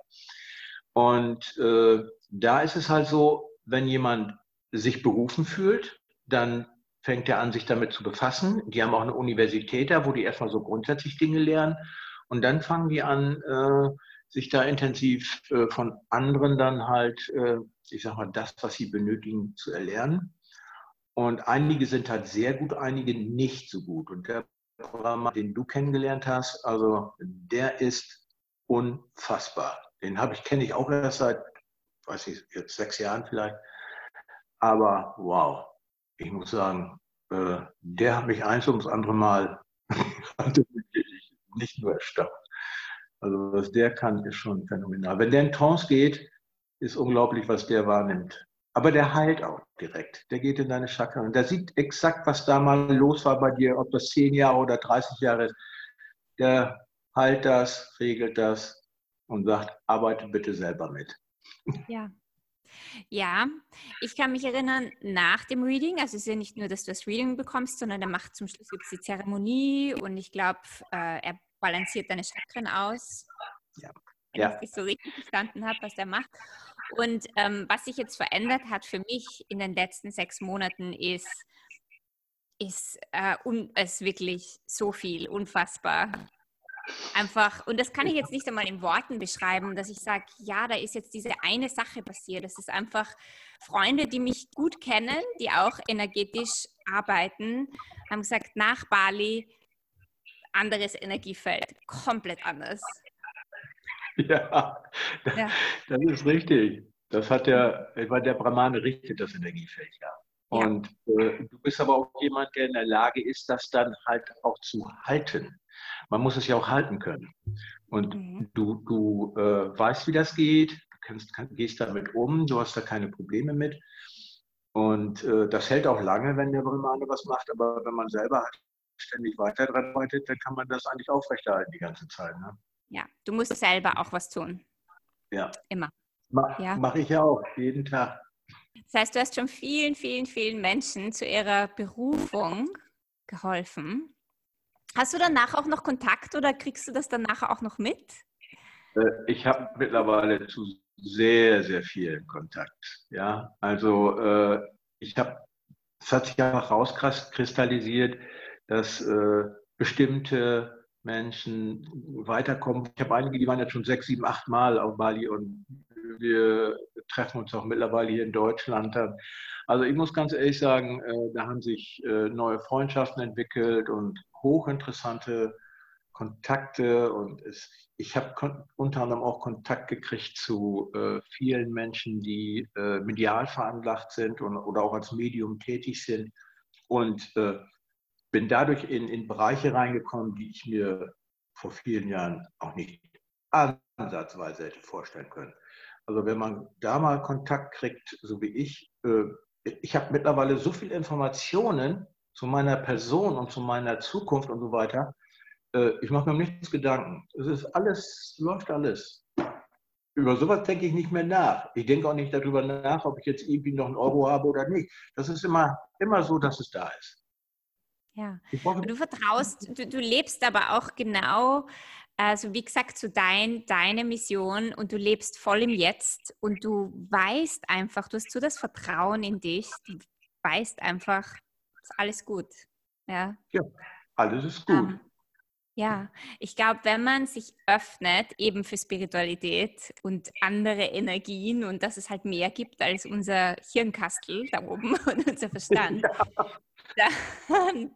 Und äh, da ist es halt so, wenn jemand sich berufen fühlt, dann fängt er an, sich damit zu befassen. Die haben auch eine Universität da, wo die erstmal so grundsätzlich Dinge lernen. Und dann fangen die an, äh, sich da intensiv äh, von anderen dann halt, äh, ich sag mal, das, was sie benötigen, zu erlernen. Und einige sind halt sehr gut, einige nicht so gut. Und der Programm, den du kennengelernt hast, also der ist unfassbar. Den habe ich, kenne ich auch erst seit, weiß ich, jetzt sechs Jahren vielleicht. Aber wow, ich muss sagen, äh, der hat mich eins ums andere Mal nicht nur erstaunt. Also was der kann, ist schon phänomenal. Wenn der in Trance geht, ist unglaublich, was der wahrnimmt. Aber der heilt auch direkt. Der geht in deine Chakra und der sieht exakt, was da mal los war bei dir, ob das zehn Jahre oder 30 Jahre ist. Der heilt das, regelt das und sagt, arbeite bitte selber mit. Ja. Ja, ich kann mich erinnern, nach dem Reading, also es ist ja nicht nur, dass du das Reading bekommst, sondern er macht zum Schluss die Zeremonie und ich glaube, äh, er balanciert deine Chakren aus. Ja. Wenn ja. ich das so richtig verstanden habe, was der macht. Und ähm, was sich jetzt verändert hat für mich in den letzten sechs Monaten ist, ist, äh, un, ist wirklich so viel, unfassbar. Einfach, und das kann ich jetzt nicht einmal in Worten beschreiben, dass ich sage, ja, da ist jetzt diese eine Sache passiert. Das ist einfach Freunde, die mich gut kennen, die auch energetisch arbeiten, haben gesagt, nach Bali anderes Energiefeld, komplett anders. Ja, ja. das ist richtig. Das hat der, weil der Brahmane richtet das Energiefeld, ja. Und. Äh, du bist aber auch jemand, der in der Lage ist, das dann halt auch zu halten. Man muss es ja auch halten können. Und mhm. du, du äh, weißt, wie das geht, du kannst, kann, gehst damit um, du hast da keine Probleme mit. Und äh, das hält auch lange, wenn der Brahmane was macht, aber wenn man selber halt ständig weiter dran arbeitet, dann kann man das eigentlich aufrechterhalten die ganze Zeit. Ne? Ja, du musst selber auch was tun. Ja. Immer. Ma ja. Mache ich ja auch, jeden Tag. Das heißt, du hast schon vielen, vielen, vielen Menschen zu ihrer Berufung geholfen. Hast du danach auch noch Kontakt oder kriegst du das danach auch noch mit? Äh, ich habe mittlerweile zu sehr, sehr vielen Kontakt. Ja, also äh, ich habe, es hat sich einfach rauskristallisiert, dass äh, bestimmte Menschen weiterkommen. Ich habe einige, die waren jetzt schon sechs, sieben, acht Mal auf Bali und wir treffen uns auch mittlerweile hier in Deutschland. Also ich muss ganz ehrlich sagen, äh, da haben sich äh, neue Freundschaften entwickelt und hochinteressante Kontakte und es, ich habe unter anderem auch Kontakt gekriegt zu äh, vielen Menschen, die äh, medial veranlagt sind und, oder auch als Medium tätig sind und äh, bin dadurch in, in Bereiche reingekommen, die ich mir vor vielen Jahren auch nicht ansatzweise hätte vorstellen können. Also wenn man da mal Kontakt kriegt, so wie ich, äh, ich habe mittlerweile so viele Informationen zu meiner Person und zu meiner Zukunft und so weiter. Äh, ich mache mir nichts Gedanken. Es ist alles, läuft alles. Über sowas denke ich nicht mehr nach. Ich denke auch nicht darüber nach, ob ich jetzt irgendwie noch einen Euro habe oder nicht. Das ist immer, immer so, dass es da ist. Ja, du vertraust, du, du lebst aber auch genau also wie gesagt, zu dein, deine Mission und du lebst voll im Jetzt und du weißt einfach, du hast so das Vertrauen in dich, du weißt einfach, ist alles gut. Ja, ja alles ist gut. Um, ja, ich glaube, wenn man sich öffnet, eben für Spiritualität und andere Energien und dass es halt mehr gibt als unser Hirnkastel da oben und unser Verstand, ja. dann,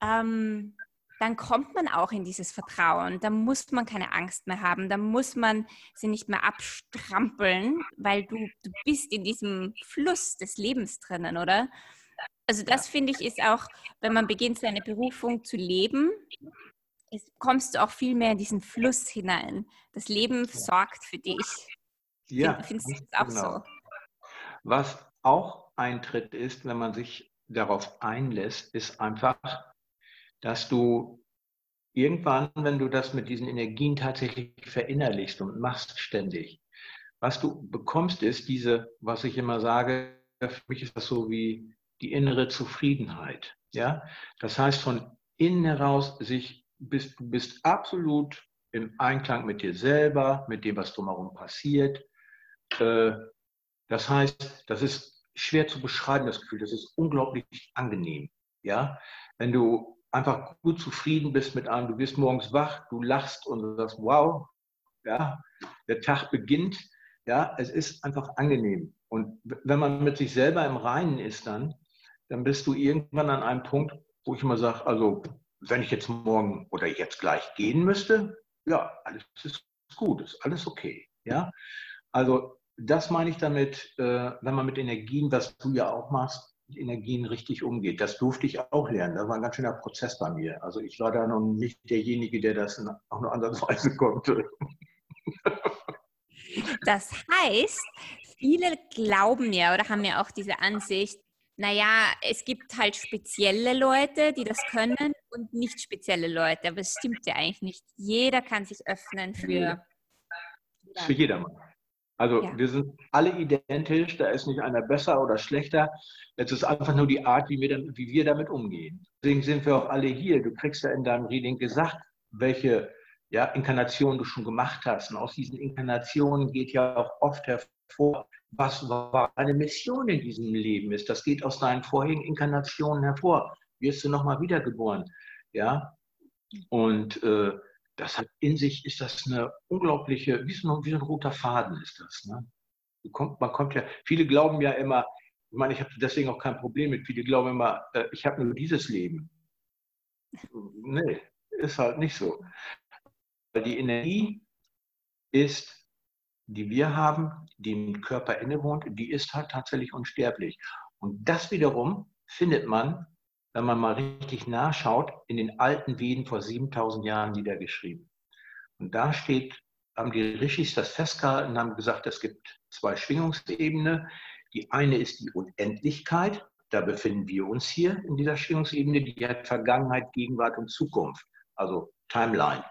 ähm, dann kommt man auch in dieses Vertrauen. Da muss man keine Angst mehr haben. Da muss man sie nicht mehr abstrampeln, weil du, du bist in diesem Fluss des Lebens drinnen, oder? Also das finde ich ist auch, wenn man beginnt, seine Berufung zu leben, ist, kommst du auch viel mehr in diesen Fluss hinein. Das Leben sorgt für dich. Ja, findest du das auch genau. so? Was auch eintritt ist, wenn man sich darauf einlässt, ist einfach dass du irgendwann, wenn du das mit diesen Energien tatsächlich verinnerlichst und machst ständig, was du bekommst, ist diese, was ich immer sage, für mich ist das so wie die innere Zufriedenheit. Ja, das heißt, von innen heraus sich bist, du bist absolut im Einklang mit dir selber, mit dem, was drumherum passiert. Äh, das heißt, das ist schwer zu beschreiben, das Gefühl. Das ist unglaublich angenehm. Ja, wenn du einfach gut zufrieden bist mit einem, du bist morgens wach, du lachst und sagst, wow, ja, der Tag beginnt. Ja, es ist einfach angenehm. Und wenn man mit sich selber im Reinen ist dann, dann bist du irgendwann an einem Punkt, wo ich immer sage, also wenn ich jetzt morgen oder jetzt gleich gehen müsste, ja, alles ist gut, ist alles okay. Ja, also das meine ich damit, äh, wenn man mit Energien, was du ja auch machst, Energien richtig umgeht. Das durfte ich auch lernen. Das war ein ganz schöner Prozess bei mir. Also ich war da noch nicht derjenige, der das auch nur ansatzweise konnte. Das heißt, viele glauben ja oder haben ja auch diese Ansicht, naja, es gibt halt spezielle Leute, die das können und nicht spezielle Leute. Aber es stimmt ja eigentlich nicht. Jeder kann sich öffnen für. Für jedermann. Also ja. wir sind alle identisch, da ist nicht einer besser oder schlechter. Es ist einfach nur die Art, wie wir, dann, wie wir damit umgehen. Deswegen sind wir auch alle hier. Du kriegst ja in deinem Reading gesagt, welche ja, Inkarnationen du schon gemacht hast. Und aus diesen Inkarnationen geht ja auch oft hervor, was eine Mission in diesem Leben ist. Das geht aus deinen vorherigen Inkarnationen hervor. Wirst du nochmal wiedergeboren. Ja? Und äh, das hat in sich, ist das eine unglaubliche, wie so, wie so ein roter Faden ist das. Ne? Kommt, man kommt ja, viele glauben ja immer, ich meine, ich habe deswegen auch kein Problem mit, viele glauben immer, äh, ich habe nur dieses Leben. Nee, ist halt nicht so. Weil die Energie ist, die wir haben, die im Körper innewohnt, die ist halt tatsächlich unsterblich. Und das wiederum findet man wenn man mal richtig nachschaut, in den alten Veden vor 7000 Jahren niedergeschrieben. Und da steht, haben die Rishis das festgehalten haben gesagt, es gibt zwei Schwingungsebenen. Die eine ist die Unendlichkeit, da befinden wir uns hier in dieser Schwingungsebene, die hat Vergangenheit, Gegenwart und Zukunft, also Timeline.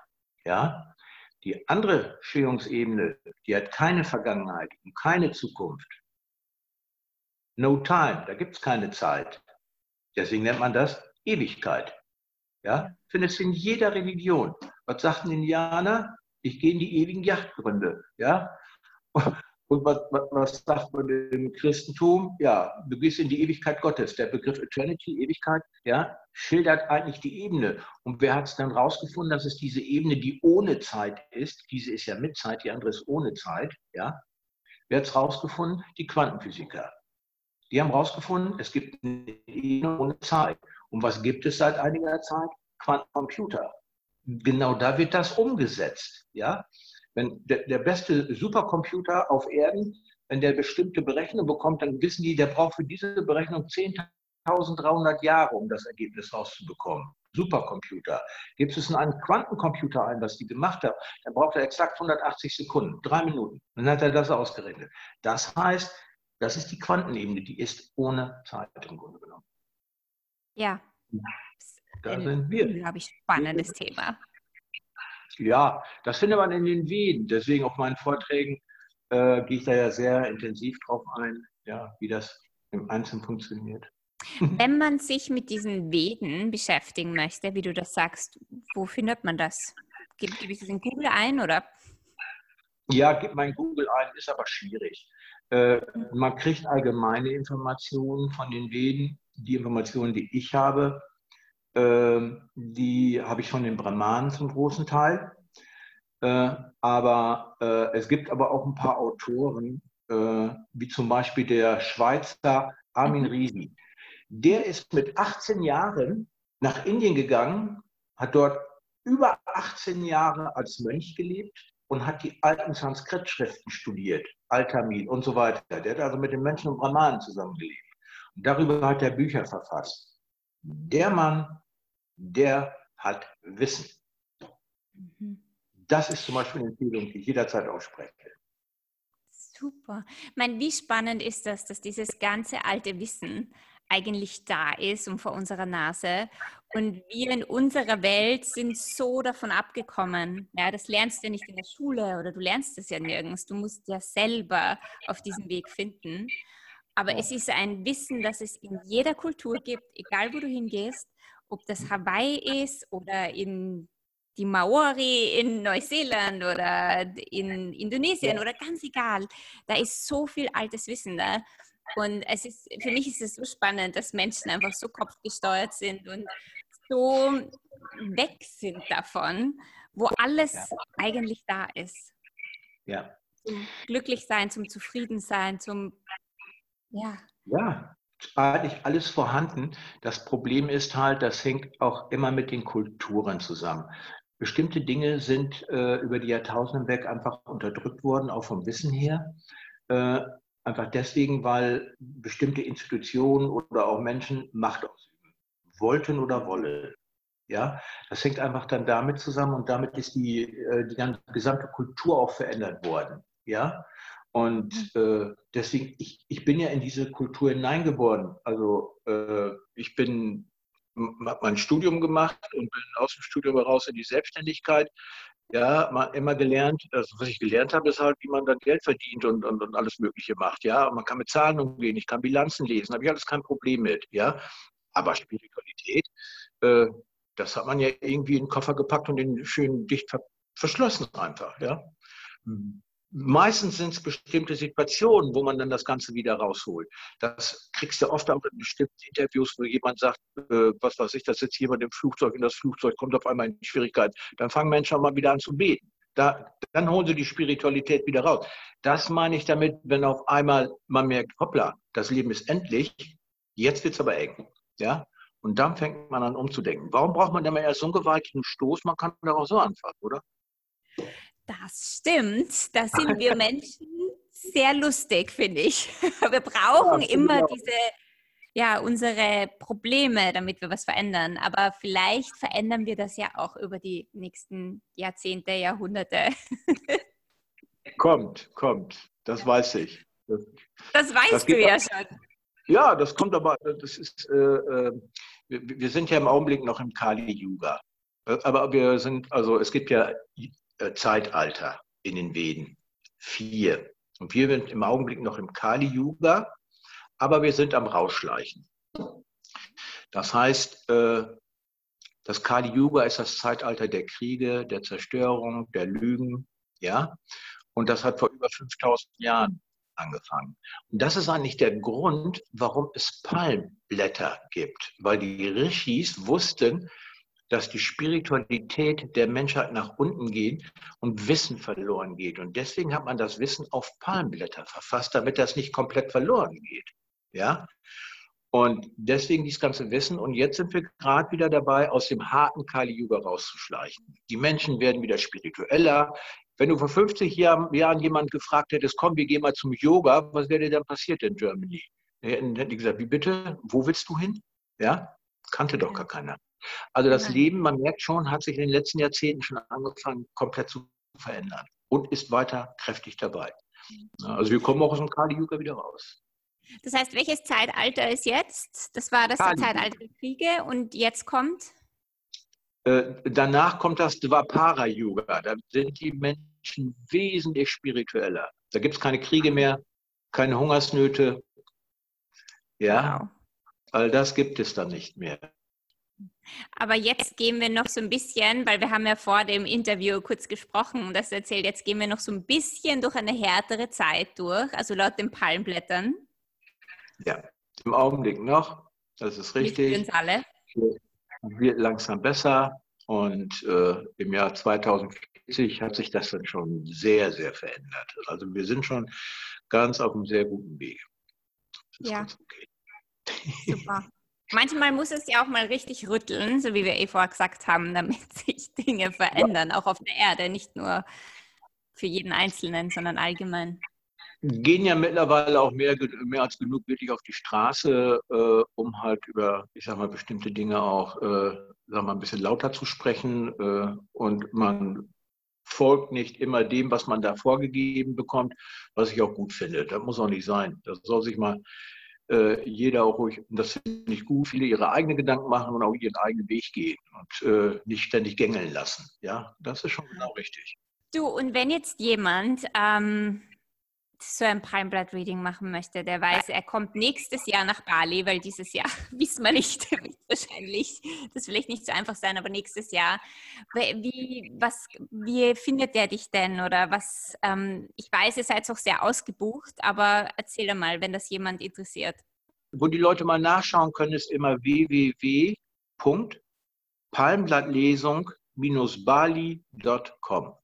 Ja? Die andere Schwingungsebene, die hat keine Vergangenheit und keine Zukunft. No time, da gibt es keine Zeit. Deswegen nennt man das Ewigkeit. Ja, findest du in jeder Religion. Was sagt ein Indianer? Ich gehe in die ewigen Yachtgründe. Ja, und was, was, was, sagt man im Christentum? Ja, du gehst in die Ewigkeit Gottes. Der Begriff Eternity, Ewigkeit, ja, schildert eigentlich die Ebene. Und wer hat es dann rausgefunden, dass es diese Ebene, die ohne Zeit ist, diese ist ja mit Zeit, die andere ist ohne Zeit, ja? Wer hat es rausgefunden? Die Quantenphysiker. Die haben herausgefunden, es gibt eine ohne Zeit. Und was gibt es seit einiger Zeit? Quantencomputer. genau da wird das umgesetzt. Ja? Wenn der, der beste Supercomputer auf Erden, wenn der bestimmte Berechnung bekommt, dann wissen die, der braucht für diese Berechnung 10.300 Jahre, um das Ergebnis rauszubekommen. Supercomputer. Gibt es einen Quantencomputer ein, was die gemacht haben, dann braucht er exakt 180 Sekunden, drei Minuten. Dann hat er das ausgerechnet. Das heißt, das ist die Quantenebene, die ist ohne Zeit im Grunde genommen. Ja. Da sind wir. Unglaublich spannendes Thema. Ja, das findet man in den Veden. Deswegen auf meinen Vorträgen äh, gehe ich da ja sehr intensiv drauf ein, ja, wie das im Einzelnen funktioniert. Wenn man sich mit diesen Veden beschäftigen möchte, wie du das sagst, wo findet man das? Gebe gib ich das in Google ein oder? Ja, gib mein Google ein, ist aber schwierig. Äh, man kriegt allgemeine Informationen von den Veden. Die Informationen, die ich habe, äh, die habe ich von den Brahmanen zum großen Teil. Äh, aber äh, es gibt aber auch ein paar Autoren, äh, wie zum Beispiel der Schweizer Armin mhm. Risi. Der ist mit 18 Jahren nach Indien gegangen, hat dort über 18 Jahre als Mönch gelebt und hat die alten Sanskrit-Schriften studiert, Altamil und so weiter. Der hat also mit den Menschen und Brahmanen zusammengelebt. Und darüber hat er Bücher verfasst. Der Mann, der hat Wissen. Mhm. Das ist zum Beispiel eine Empfehlung, die ich jederzeit ausspreche. Super. Ich meine, wie spannend ist das, dass dieses ganze alte Wissen eigentlich da ist und vor unserer Nase. Und wir in unserer Welt sind so davon abgekommen. Ja, das lernst du ja nicht in der Schule oder du lernst es ja nirgends. Du musst ja selber auf diesem Weg finden. Aber es ist ein Wissen, das es in jeder Kultur gibt, egal wo du hingehst, ob das Hawaii ist oder in die Maori in Neuseeland oder in Indonesien oder ganz egal. Da ist so viel altes Wissen da. Und es ist, für mich ist es so spannend, dass Menschen einfach so kopfgesteuert sind und so weg sind davon, wo alles ja. eigentlich da ist. Ja. Zum Glücklichsein, zum Zufriedensein, zum, ja. Ja, eigentlich alles vorhanden. Das Problem ist halt, das hängt auch immer mit den Kulturen zusammen. Bestimmte Dinge sind äh, über die Jahrtausende weg einfach unterdrückt worden, auch vom Wissen her. Äh, Einfach deswegen, weil bestimmte Institutionen oder auch Menschen Macht ausüben wollten oder wollen. Ja, das hängt einfach dann damit zusammen und damit ist die, äh, die ganze gesamte Kultur auch verändert worden. Ja, und äh, deswegen, ich, ich bin ja in diese Kultur hineingeboren. Also äh, ich bin, habe mein Studium gemacht und bin aus dem Studium heraus in die Selbstständigkeit ja, mal immer gelernt, also was ich gelernt habe, ist halt, wie man dann Geld verdient und, und, und alles Mögliche macht. Ja, man kann mit Zahlen umgehen, ich kann Bilanzen lesen, habe ich alles kein Problem mit. Ja, aber Spiritualität, äh, das hat man ja irgendwie in den Koffer gepackt und den schön dicht verschlossen einfach. Ja. Meistens sind es bestimmte Situationen, wo man dann das Ganze wieder rausholt. Das kriegst du oft auch in bestimmten Interviews, wo jemand sagt, äh, was weiß ich, da sitzt jemand im Flugzeug und das Flugzeug kommt auf einmal in Schwierigkeiten. Dann fangen Menschen mal wieder an zu beten. Da, dann holen sie die Spiritualität wieder raus. Das meine ich damit, wenn auf einmal man merkt, hoppla, das Leben ist endlich, jetzt wird es aber eng. Ja? Und dann fängt man an umzudenken. Warum braucht man denn mal erst so einen gewaltigen Stoß? Man kann darauf so anfangen, oder? Das stimmt. Da sind wir Menschen sehr lustig, finde ich. Wir brauchen ja, immer diese, ja, unsere Probleme, damit wir was verändern. Aber vielleicht verändern wir das ja auch über die nächsten Jahrzehnte, Jahrhunderte. Kommt, kommt. Das weiß ich. Das, das weißt das du ja auch, schon. Ja, das kommt aber, das ist, äh, äh, wir, wir, sind ja im Augenblick noch im Kali-Yuga. Aber wir sind, also es gibt ja äh, Zeitalter in den Veden. Vier. Und wir sind im Augenblick noch im Kali-Yuga, aber wir sind am Rausschleichen. Das heißt, äh, das Kali-Yuga ist das Zeitalter der Kriege, der Zerstörung, der Lügen, ja. Und das hat vor über 5000 Jahren angefangen. Und das ist eigentlich der Grund, warum es Palmblätter gibt, weil die Rishis wussten, dass die Spiritualität der Menschheit nach unten geht und Wissen verloren geht. Und deswegen hat man das Wissen auf Palmblätter verfasst, damit das nicht komplett verloren geht. Ja? Und deswegen dieses ganze Wissen. Und jetzt sind wir gerade wieder dabei, aus dem harten Kali Yuga rauszuschleichen. Die Menschen werden wieder spiritueller. Wenn du vor 50 Jahren, Jahren jemand gefragt hättest, komm, wir gehen mal zum Yoga, was wäre dir dann passiert in Germany? Dann hätten die gesagt, wie bitte? Wo willst du hin? Ja, kannte doch gar keiner. Also das Leben, man merkt schon, hat sich in den letzten Jahrzehnten schon angefangen, komplett zu verändern und ist weiter kräftig dabei. Also wir kommen auch aus dem Kali Yuga wieder raus. Das heißt, welches Zeitalter ist jetzt? Das war das Zeitalter der Kriege und jetzt kommt? Äh, danach kommt das Dvapara-Yuga. Da sind die Menschen wesentlich spiritueller. Da gibt es keine Kriege mehr, keine Hungersnöte. Ja, all das gibt es dann nicht mehr. Aber jetzt gehen wir noch so ein bisschen, weil wir haben ja vor dem Interview kurz gesprochen und das erzählt, jetzt gehen wir noch so ein bisschen durch eine härtere Zeit durch, also laut den Palmblättern. Ja, im Augenblick noch, das ist richtig. Für uns alle. Wird langsam besser und äh, im Jahr 2040 hat sich das dann schon sehr, sehr verändert. Also wir sind schon ganz auf einem sehr guten Weg. ja. Okay. Super. Manchmal muss es ja auch mal richtig rütteln, so wie wir eh vorher gesagt haben, damit sich Dinge verändern, auch auf der Erde, nicht nur für jeden Einzelnen, sondern allgemein gehen ja mittlerweile auch mehr, mehr als genug wirklich auf die Straße, äh, um halt über, ich sag mal, bestimmte Dinge auch, äh, sag mal, ein bisschen lauter zu sprechen. Äh, und man folgt nicht immer dem, was man da vorgegeben bekommt, was ich auch gut finde. Das muss auch nicht sein. Das soll sich mal äh, jeder auch ruhig, das finde ich gut, viele ihre eigenen Gedanken machen und auch ihren eigenen Weg gehen und äh, nicht ständig gängeln lassen. Ja, das ist schon genau richtig. Du, und wenn jetzt jemand ähm, so ein Palmblatt Reading machen möchte, der weiß, er kommt nächstes Jahr nach Bali, weil dieses Jahr wissen wir nicht, wahrscheinlich, das will vielleicht nicht so einfach sein, aber nächstes Jahr. Wie, was, wie findet der dich denn? Oder was, ähm, ich weiß, ihr seid auch sehr ausgebucht, aber erzähl mal, wenn das jemand interessiert. Wo die Leute mal nachschauen können, ist immer www.palmblattlesung-bali.com.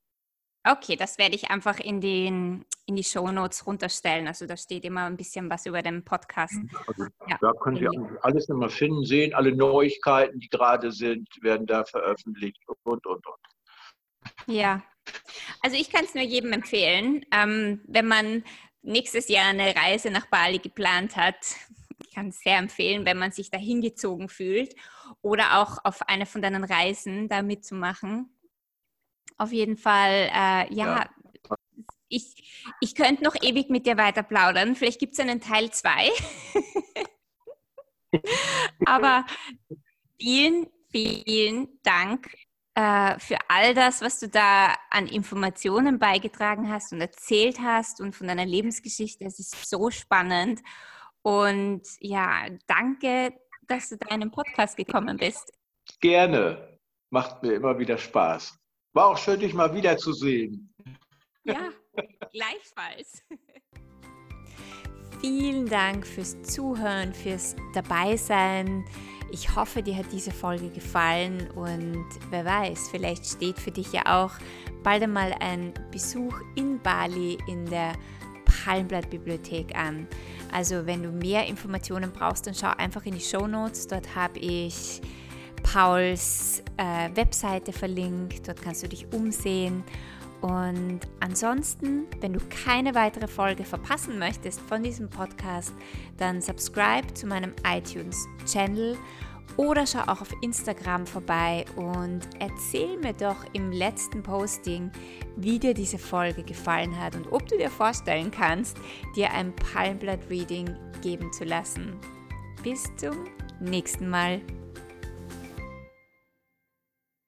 Okay, das werde ich einfach in, den, in die Show Notes runterstellen. Also da steht immer ein bisschen was über den Podcast. Mhm. Also, ja. Da können Sie alles immer finden, sehen. Alle Neuigkeiten, die gerade sind, werden da veröffentlicht und, und, und. Ja, also ich kann es nur jedem empfehlen, ähm, wenn man nächstes Jahr eine Reise nach Bali geplant hat. Ich kann es sehr empfehlen, wenn man sich da hingezogen fühlt oder auch auf eine von deinen Reisen da mitzumachen auf jeden Fall, äh, ja, ja, Ich, ich könnte noch ewig mit dir weiter plaudern. Vielleicht gibt es einen Teil 2. Aber vielen, vielen Dank äh, für all das, was du da an Informationen beigetragen hast und erzählt hast und von deiner Lebensgeschichte. Es ist so spannend. Und ja, danke, dass du da in den Podcast gekommen bist. Gerne. Macht mir immer wieder Spaß. War auch schön, dich mal wiederzusehen. Ja, gleichfalls. Vielen Dank fürs Zuhören, fürs Dabeisein. Ich hoffe, dir hat diese Folge gefallen und wer weiß, vielleicht steht für dich ja auch bald einmal ein Besuch in Bali in der Palmblatt-Bibliothek an. Also wenn du mehr Informationen brauchst, dann schau einfach in die Show Notes. Dort habe ich Pauls äh, Webseite verlinkt. Dort kannst du dich umsehen. Und ansonsten, wenn du keine weitere Folge verpassen möchtest von diesem Podcast, dann subscribe zu meinem iTunes-Channel oder schau auch auf Instagram vorbei und erzähl mir doch im letzten Posting, wie dir diese Folge gefallen hat und ob du dir vorstellen kannst, dir ein Palmblatt-Reading geben zu lassen. Bis zum nächsten Mal.